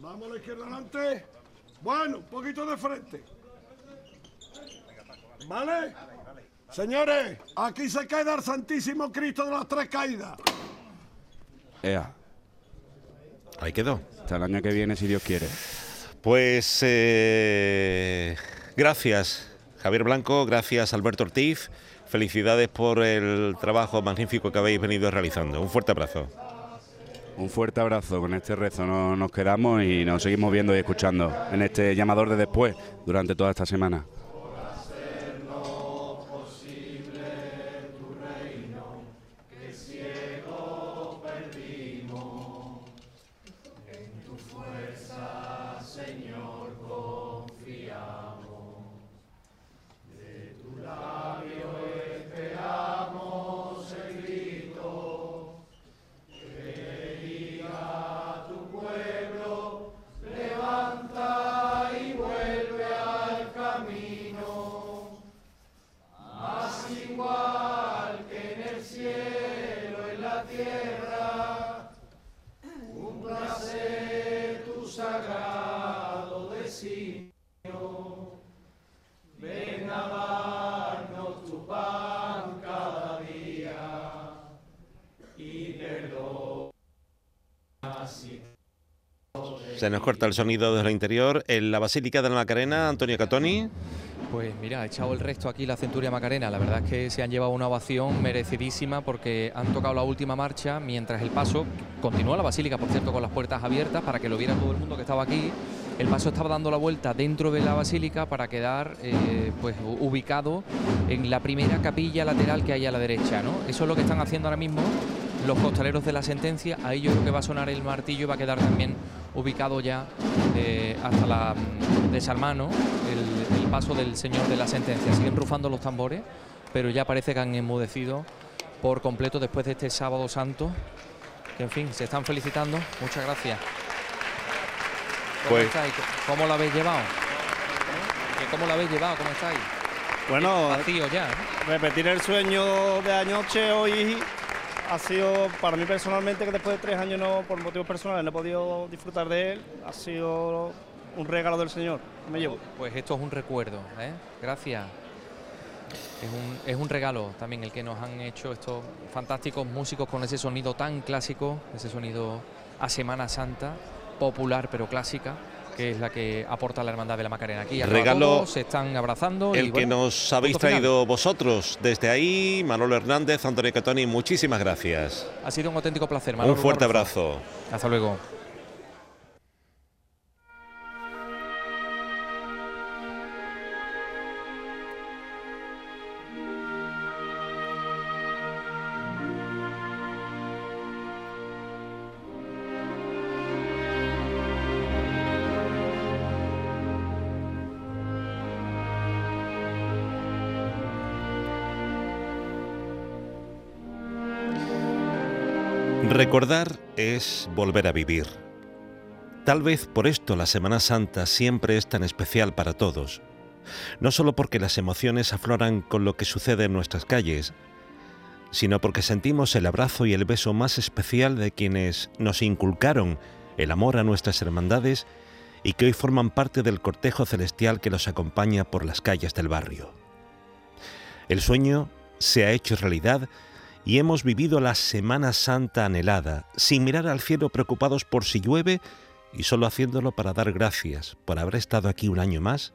Vamos a la izquierda adelante. Bueno, un poquito de frente. ¿Vale? Señores, aquí se queda el Santísimo Cristo de las Tres Caídas. Ea. Ahí quedó. Hasta el año que viene, si Dios quiere. Pues eh, gracias, Javier Blanco, gracias, Alberto Ortiz. Felicidades por el trabajo magnífico que habéis venido realizando. Un fuerte abrazo. Un fuerte abrazo. Con este rezo no- nos quedamos y nos seguimos viendo y escuchando en este llamador de después durante toda esta semana. Se nos corta el sonido desde el interior. En la Basílica de la Macarena, Antonio Catoni. Pues mira, ha echado el resto aquí la Centuria Macarena. La verdad es que se han llevado una ovación merecidísima porque han tocado la última marcha mientras el paso continúa la basílica, por cierto, con las puertas abiertas para que lo viera todo el mundo que estaba aquí. El paso estaba dando la vuelta dentro de la basílica para quedar eh, pues ubicado en la primera capilla lateral que hay a la derecha, ¿no? Eso es lo que están haciendo ahora mismo los costaleros de la sentencia. Ahí yo creo que va a sonar el martillo y va a quedar también ubicado ya eh, hasta la mm, desarmano el, el paso del señor de la sentencia. Siguen rufando los tambores, pero ya parece que han enmudecido por completo después de este sábado santo. Que en fin, se están felicitando. Muchas gracias. ¿Cómo Pues- estáis? ¿Cómo lo habéis llevado? ¿Que ¿Cómo lo habéis llevado? ¿Cómo estáis? Bueno, Vacío ya. ¿no? repetir el sueño de anoche hoy ha sido para mí personalmente que después de tres años no por motivos personales no he podido disfrutar de él ha sido un regalo del Señor me llevo Pues esto es un recuerdo, ¿eh? Gracias. Es un, es un regalo también el que nos han hecho estos fantásticos músicos con ese sonido tan clásico, ese sonido a Semana Santa, popular pero clásica, que es la que aporta la Hermandad de la Macarena. Aquí Regalo todo, se están abrazando. y El que nos habéis final. traído vosotros desde ahí, Manolo Hernández, Antonio Catoni, muchísimas gracias. Ha sido un auténtico placer. Un Manolo fuerte Barroso. abrazo. Hasta luego. Recordar es volver a vivir. Tal vez por esto la Semana Santa siempre es tan especial para todos. No solo porque las emociones afloran con lo que sucede en nuestras calles, sino porque sentimos el abrazo y el beso más especial de quienes nos inculcaron el amor a nuestras hermandades y que hoy forman parte del cortejo celestial que los acompaña por las calles del barrio. El sueño se ha hecho realidad y hemos vivido la Semana Santa anhelada, sin mirar al cielo preocupados por si llueve y solo haciéndolo para dar gracias por haber estado aquí un año más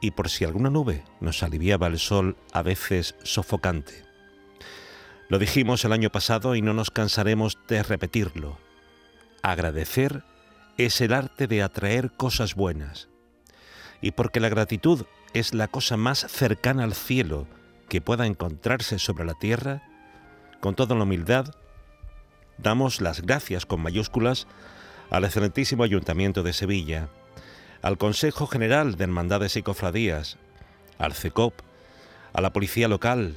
y por si alguna nube nos aliviaba el sol a veces sofocante. Lo dijimos el año pasado y no nos cansaremos de repetirlo. Agradecer es el arte de atraer cosas buenas. Y porque la gratitud es la cosa más cercana al cielo que pueda encontrarse sobre la tierra, con toda la humildad, damos las gracias con mayúsculas al excelentísimo Ayuntamiento de Sevilla, al Consejo General de Hermandades y Cofradías, al CECOP, a la Policía Local,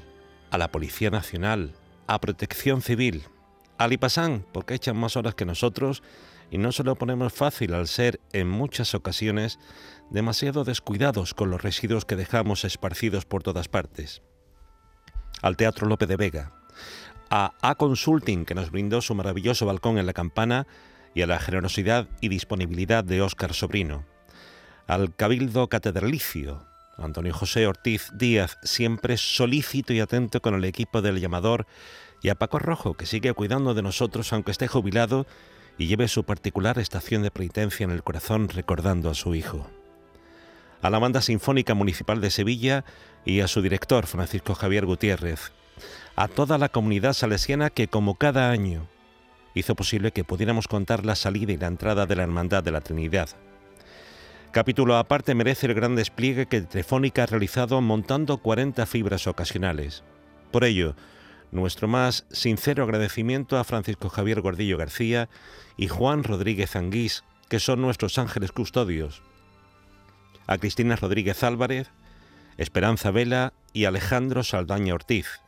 a la Policía Nacional, a Protección Civil, al IPASAN, porque echan más horas que nosotros y no se lo ponemos fácil al ser en muchas ocasiones demasiado descuidados con los residuos que dejamos esparcidos por todas partes. Al Teatro Lope de Vega, a A Consulting, que nos brindó su maravilloso balcón en la campana, y a la generosidad y disponibilidad de Óscar Sobrino. Al Cabildo Catedralicio, Antonio José Ortiz Díaz, siempre solícito y atento con el equipo del llamador, y a Paco Rojo, que sigue cuidando de nosotros aunque esté jubilado y lleve su particular estación de penitencia en el corazón recordando a su hijo. A la Banda Sinfónica Municipal de Sevilla y a su director, Francisco Javier Gutiérrez. A toda la comunidad salesiana que, como cada año, hizo posible que pudiéramos contar la salida y la entrada de la Hermandad de la Trinidad. Capítulo aparte merece el gran despliegue que Telefónica ha realizado montando 40 fibras ocasionales. Por ello, nuestro más sincero agradecimiento a Francisco Javier Gordillo García y Juan Rodríguez Anguís, que son nuestros ángeles custodios. A Cristina Rodríguez Álvarez, Esperanza Vela y Alejandro Saldaña Ortiz.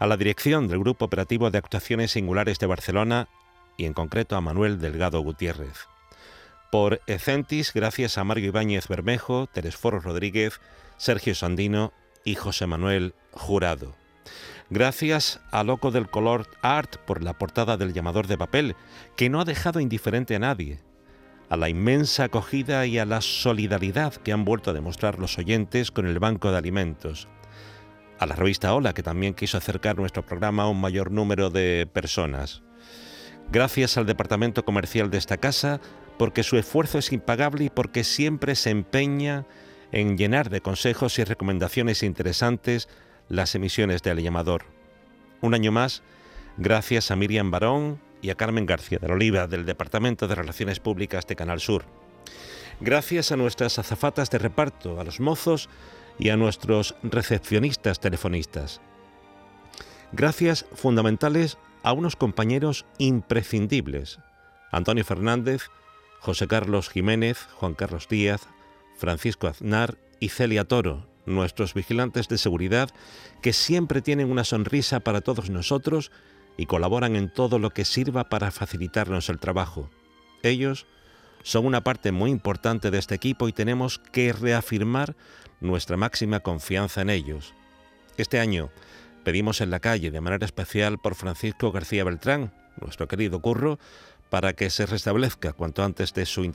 A la dirección del Grupo Operativo de Actuaciones Singulares de Barcelona y en concreto a Manuel Delgado Gutiérrez. Por Ecentis, gracias a Mario Ibáñez Bermejo, Teresforo Rodríguez, Sergio Sandino y José Manuel Jurado. Gracias a Loco del Color Art por la portada del llamador de papel, que no ha dejado indiferente a nadie. A la inmensa acogida y a la solidaridad que han vuelto a demostrar los oyentes con el Banco de Alimentos. A la revista Hola, que también quiso acercar nuestro programa a un mayor número de personas. Gracias al departamento comercial de esta casa, porque su esfuerzo es impagable y porque siempre se empeña en llenar de consejos y recomendaciones interesantes las emisiones de El Llamador. Un año más, gracias a Miriam Barón y a Carmen García de la Oliva del Departamento de Relaciones Públicas de Canal Sur. Gracias a nuestras azafatas de reparto, a los mozos y a nuestros recepcionistas telefonistas. Gracias fundamentales a unos compañeros imprescindibles, Antonio Fernández, José Carlos Jiménez, Juan Carlos Díaz, Francisco Aznar y Celia Toro, nuestros vigilantes de seguridad, que siempre tienen una sonrisa para todos nosotros y colaboran en todo lo que sirva para facilitarnos el trabajo. Ellos son una parte muy importante de este equipo y tenemos que reafirmar nuestra máxima confianza en ellos. Este año pedimos en la calle de manera especial por Francisco García Beltrán, nuestro querido curro, para que se restablezca cuanto antes de su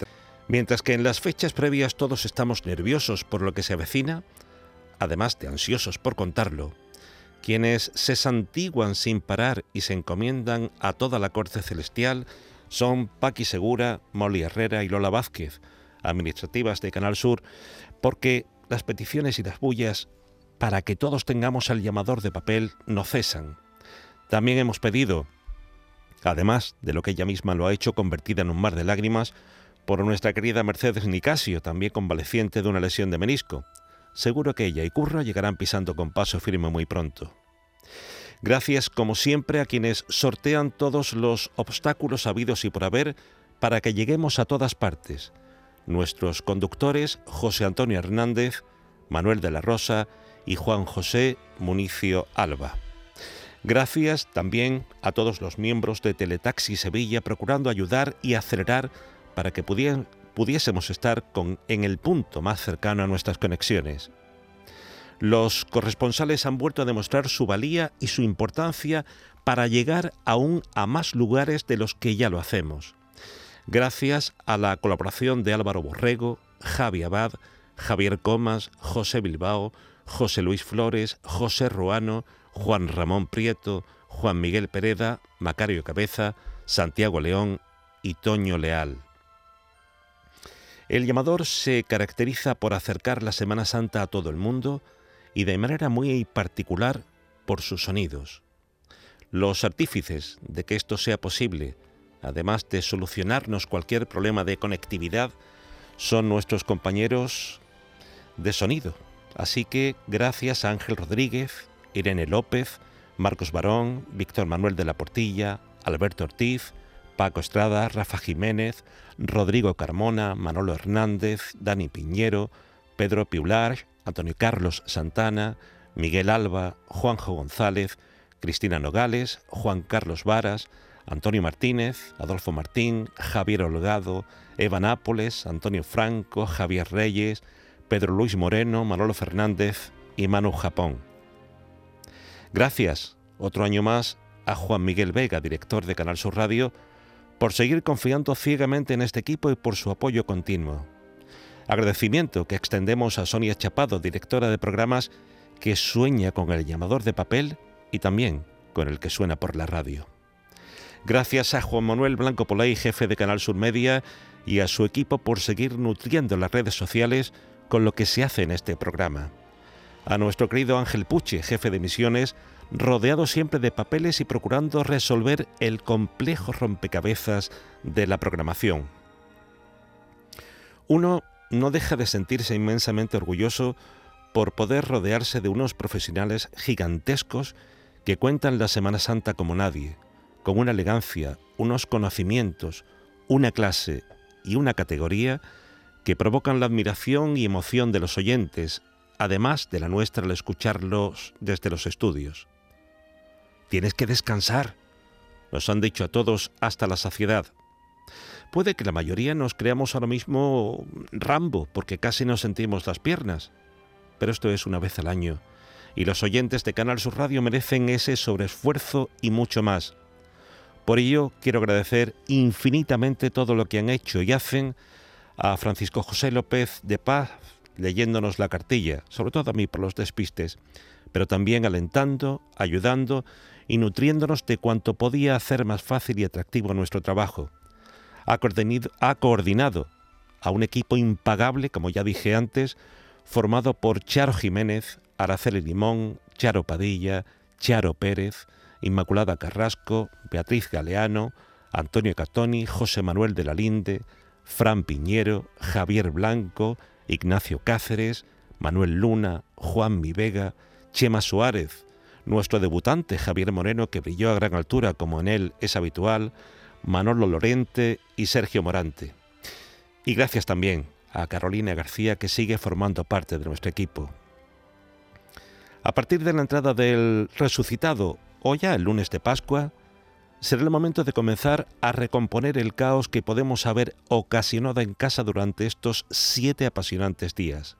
Mientras que en las fechas previas todos estamos nerviosos por lo que se avecina, además de ansiosos por contarlo, quienes se santiguan sin parar y se encomiendan a toda la corte celestial son Paqui Segura, Molly Herrera y Lola Vázquez, administrativas de Canal Sur, porque las peticiones y las bullas para que todos tengamos el llamador de papel no cesan. También hemos pedido, además de lo que ella misma lo ha hecho convertida en un mar de lágrimas, por nuestra querida Mercedes Nicasio, también convaleciente de una lesión de menisco. Seguro que ella y Curra llegarán pisando con paso firme muy pronto. Gracias, como siempre, a quienes sortean todos los obstáculos habidos y por haber para que lleguemos a todas partes. Nuestros conductores, José Antonio Hernández, Manuel de la Rosa y Juan José Municio Alba. Gracias también a todos los miembros de Teletaxi Sevilla procurando ayudar y acelerar para que pudiésemos estar en el punto más cercano a nuestras conexiones. Los corresponsales han vuelto a demostrar su valía y su importancia para llegar aún a más lugares de los que ya lo hacemos. Gracias a la colaboración de Álvaro Borrego, Javi Abad, Javier Comas, José Bilbao, José Luis Flores, José Ruano, Juan Ramón Prieto, Juan Miguel Pereda, Macario Cabeza, Santiago León y Toño Leal. El llamador se caracteriza por acercar la Semana Santa a todo el mundo y de manera muy particular por sus sonidos. Los artífices de que esto sea posible, además de solucionarnos cualquier problema de conectividad, son nuestros compañeros de sonido. Así que gracias a Ángel Rodríguez, Irene López, Marcos Barón, Víctor Manuel de la Portilla, Alberto Ortiz, Paco Estrada, Rafa Jiménez, Rodrigo Carmona, Manolo Hernández, Dani Piñero, Pedro Piular, Antonio Carlos Santana, Miguel Alba, Juanjo González, Cristina Nogales, Juan Carlos Varas, Antonio Martínez, Adolfo Martín, Javier Holgado, Eva Nápoles, Antonio Franco, Javier Reyes, Pedro Luis Moreno, Manolo Fernández y Manu Japón. Gracias, otro año más, a Juan Miguel Vega, director de Canal Sur Radio, por seguir confiando ciegamente en este equipo y por su apoyo continuo. Agradecimiento que extendemos a Sonia Chapado, directora de programas que sueña con el llamador de papel y también con el que suena por la radio. Gracias a Juan Manuel Blanco Polay, jefe de Canal Sur Media, y a su equipo por seguir nutriendo las redes sociales con lo que se hace en este programa. A nuestro querido Ángel Puche, jefe de misiones, rodeado siempre de papeles y procurando resolver el complejo rompecabezas de la programación. Uno no deja de sentirse inmensamente orgulloso por poder rodearse de unos profesionales gigantescos que cuentan la Semana Santa como nadie, con una elegancia, unos conocimientos, una clase y una categoría que provocan la admiración y emoción de los oyentes, además de la nuestra al escucharlos desde los estudios. Tienes que descansar, nos han dicho a todos hasta la saciedad. Puede que la mayoría nos creamos ahora mismo Rambo, porque casi no sentimos las piernas, pero esto es una vez al año, y los oyentes de Canal Sur Radio merecen ese sobreesfuerzo y mucho más. Por ello, quiero agradecer infinitamente todo lo que han hecho y hacen a Francisco José López de Paz, leyéndonos la cartilla, sobre todo a mí por los despistes, pero también alentando, ayudando y nutriéndonos de cuanto podía hacer más fácil y atractivo nuestro trabajo. Ha coordinado, a un equipo impagable, como ya dije antes, formado por Charo Jiménez, Araceli Limón, Charo Padilla, Charo Pérez, Inmaculada Carrasco, Beatriz Galeano, Antonio Catoni, José Manuel de la Linde, Fran Piñero, Javier Blanco, Ignacio Cáceres, Manuel Luna, Juan Vega, Chema Suárez, nuestro debutante Javier Moreno, que brilló a gran altura como en él es habitual, Manolo Lorente y Sergio Morante. Y gracias también a Carolina García, que sigue formando parte de nuestro equipo. A partir de la entrada del resucitado, o ya el lunes de Pascua, será el momento de comenzar a recomponer el caos que podemos haber ocasionado en casa durante estos siete apasionantes días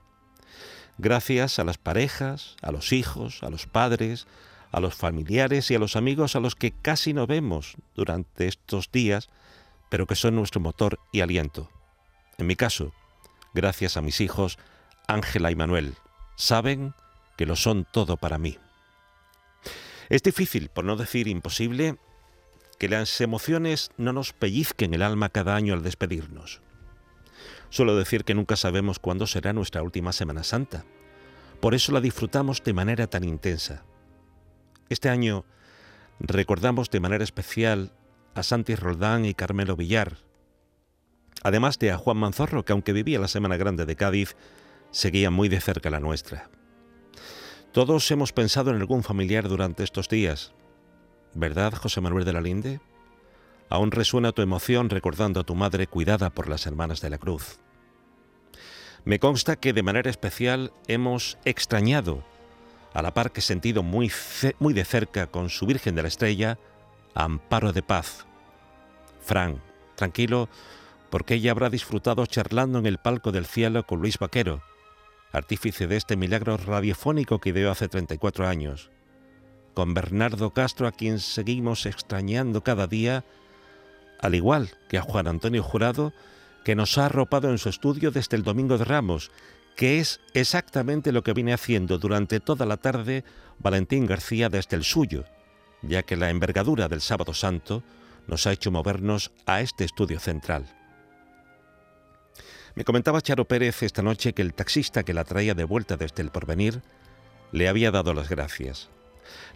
gracias a las parejas, a los hijos, a los padres, a los familiares y a los amigos a los que casi no vemos durante estos días, pero que son nuestro motor y aliento. En mi caso, gracias a mis hijos, Ángela y Manuel, saben que lo son todo para mí. Es difícil, por no decir imposible, que las emociones no nos pellizquen el alma cada año al despedirnos. Suelo decir que nunca sabemos cuándo será nuestra última Semana Santa. Por eso la disfrutamos de manera tan intensa. Este año recordamos de manera especial a Santi Roldán y Carmelo Villar, además de a Juan Manzorro, que aunque vivía la Semana Grande de Cádiz, seguía muy de cerca la nuestra. Todos hemos pensado en algún familiar durante estos días. ¿Verdad, José Manuel de la Linde? Aún resuena tu emoción recordando a tu madre cuidada por las hermanas de la cruz. Me consta que de manera especial hemos extrañado, a la par que sentido muy, muy de cerca con su Virgen de la Estrella, Amparo de Paz. Fran, tranquilo, porque ella habrá disfrutado charlando en el palco del cielo con Luis Vaquero, artífice de este milagro radiofónico que ideó hace 34 años, con Bernardo Castro, a quien seguimos extrañando cada día, al igual que a Juan Antonio Jurado, que nos ha arropado en su estudio desde el Domingo de Ramos, que es exactamente lo que viene haciendo durante toda la tarde Valentín García desde el suyo, ya que la envergadura del sábado santo nos ha hecho movernos a este estudio central. Me comentaba Charo Pérez esta noche que el taxista que la traía de vuelta desde el porvenir le había dado las gracias.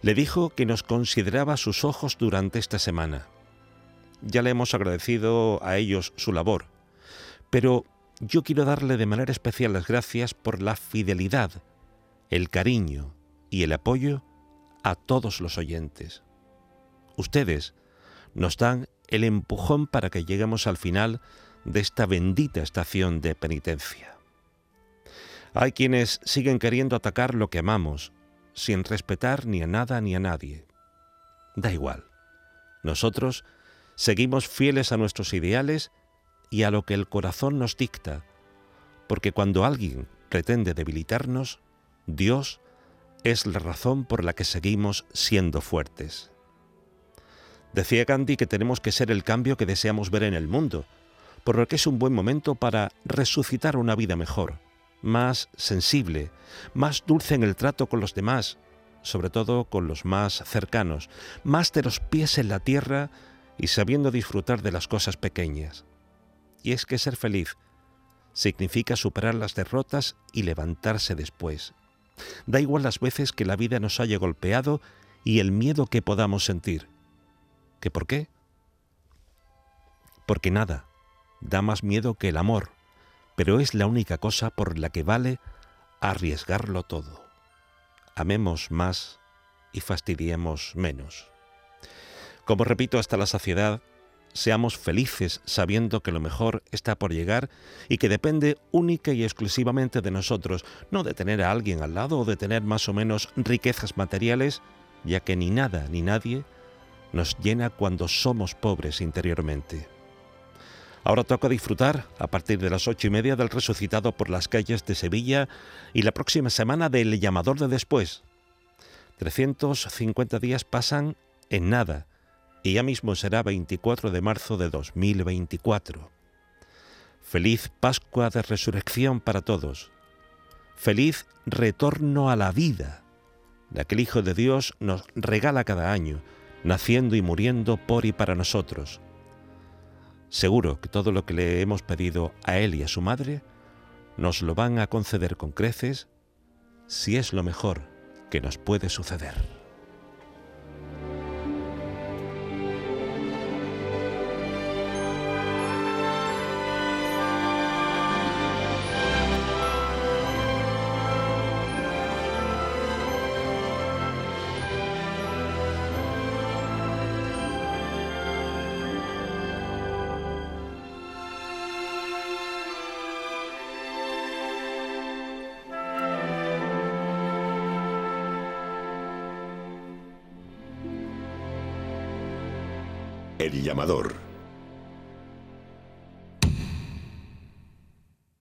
Le dijo que nos consideraba sus ojos durante esta semana. Ya le hemos agradecido a ellos su labor, pero yo quiero darle de manera especial las gracias por la fidelidad, el cariño y el apoyo a todos los oyentes. Ustedes nos dan el empujón para que lleguemos al final de esta bendita estación de penitencia. Hay quienes siguen queriendo atacar lo que amamos, sin respetar ni a nada ni a nadie. Da igual. Nosotros seguimos fieles a nuestros ideales y a lo que el corazón nos dicta, porque cuando alguien pretende debilitarnos, Dios es la razón por la que seguimos siendo fuertes. Decía Gandhi que tenemos que ser el cambio que deseamos ver en el mundo, por lo que es un buen momento para resucitar una vida mejor, más sensible, más dulce en el trato con los demás, sobre todo con los más cercanos, más de los pies en la tierra y sabiendo disfrutar de las cosas pequeñas. Y es que ser feliz significa superar las derrotas y levantarse después. Da igual las veces que la vida nos haya golpeado y el miedo que podamos sentir. ¿Que por qué? Porque nada da más miedo que el amor, pero es la única cosa por la que vale arriesgarlo todo. Amemos más y fastidiemos menos. Como repito hasta la saciedad, seamos felices sabiendo que lo mejor está por llegar y que depende única y exclusivamente de nosotros, no de tener a alguien al lado o de tener más o menos riquezas materiales, ya que ni nada ni nadie nos llena cuando somos pobres interiormente. Ahora toca disfrutar, a partir de las ocho y media, del resucitado por las calles de Sevilla y la próxima semana del llamador de después. 350 días pasan en nada y ya mismo será 24 de marzo de 2024. Feliz Pascua de Resurrección para todos. Feliz retorno a la vida, la que el Hijo de Dios nos regala cada año, naciendo y muriendo por y para nosotros. Seguro que todo lo que le hemos pedido a Él y a su Madre nos lo van a conceder con creces si es lo mejor que nos puede suceder. El llamador.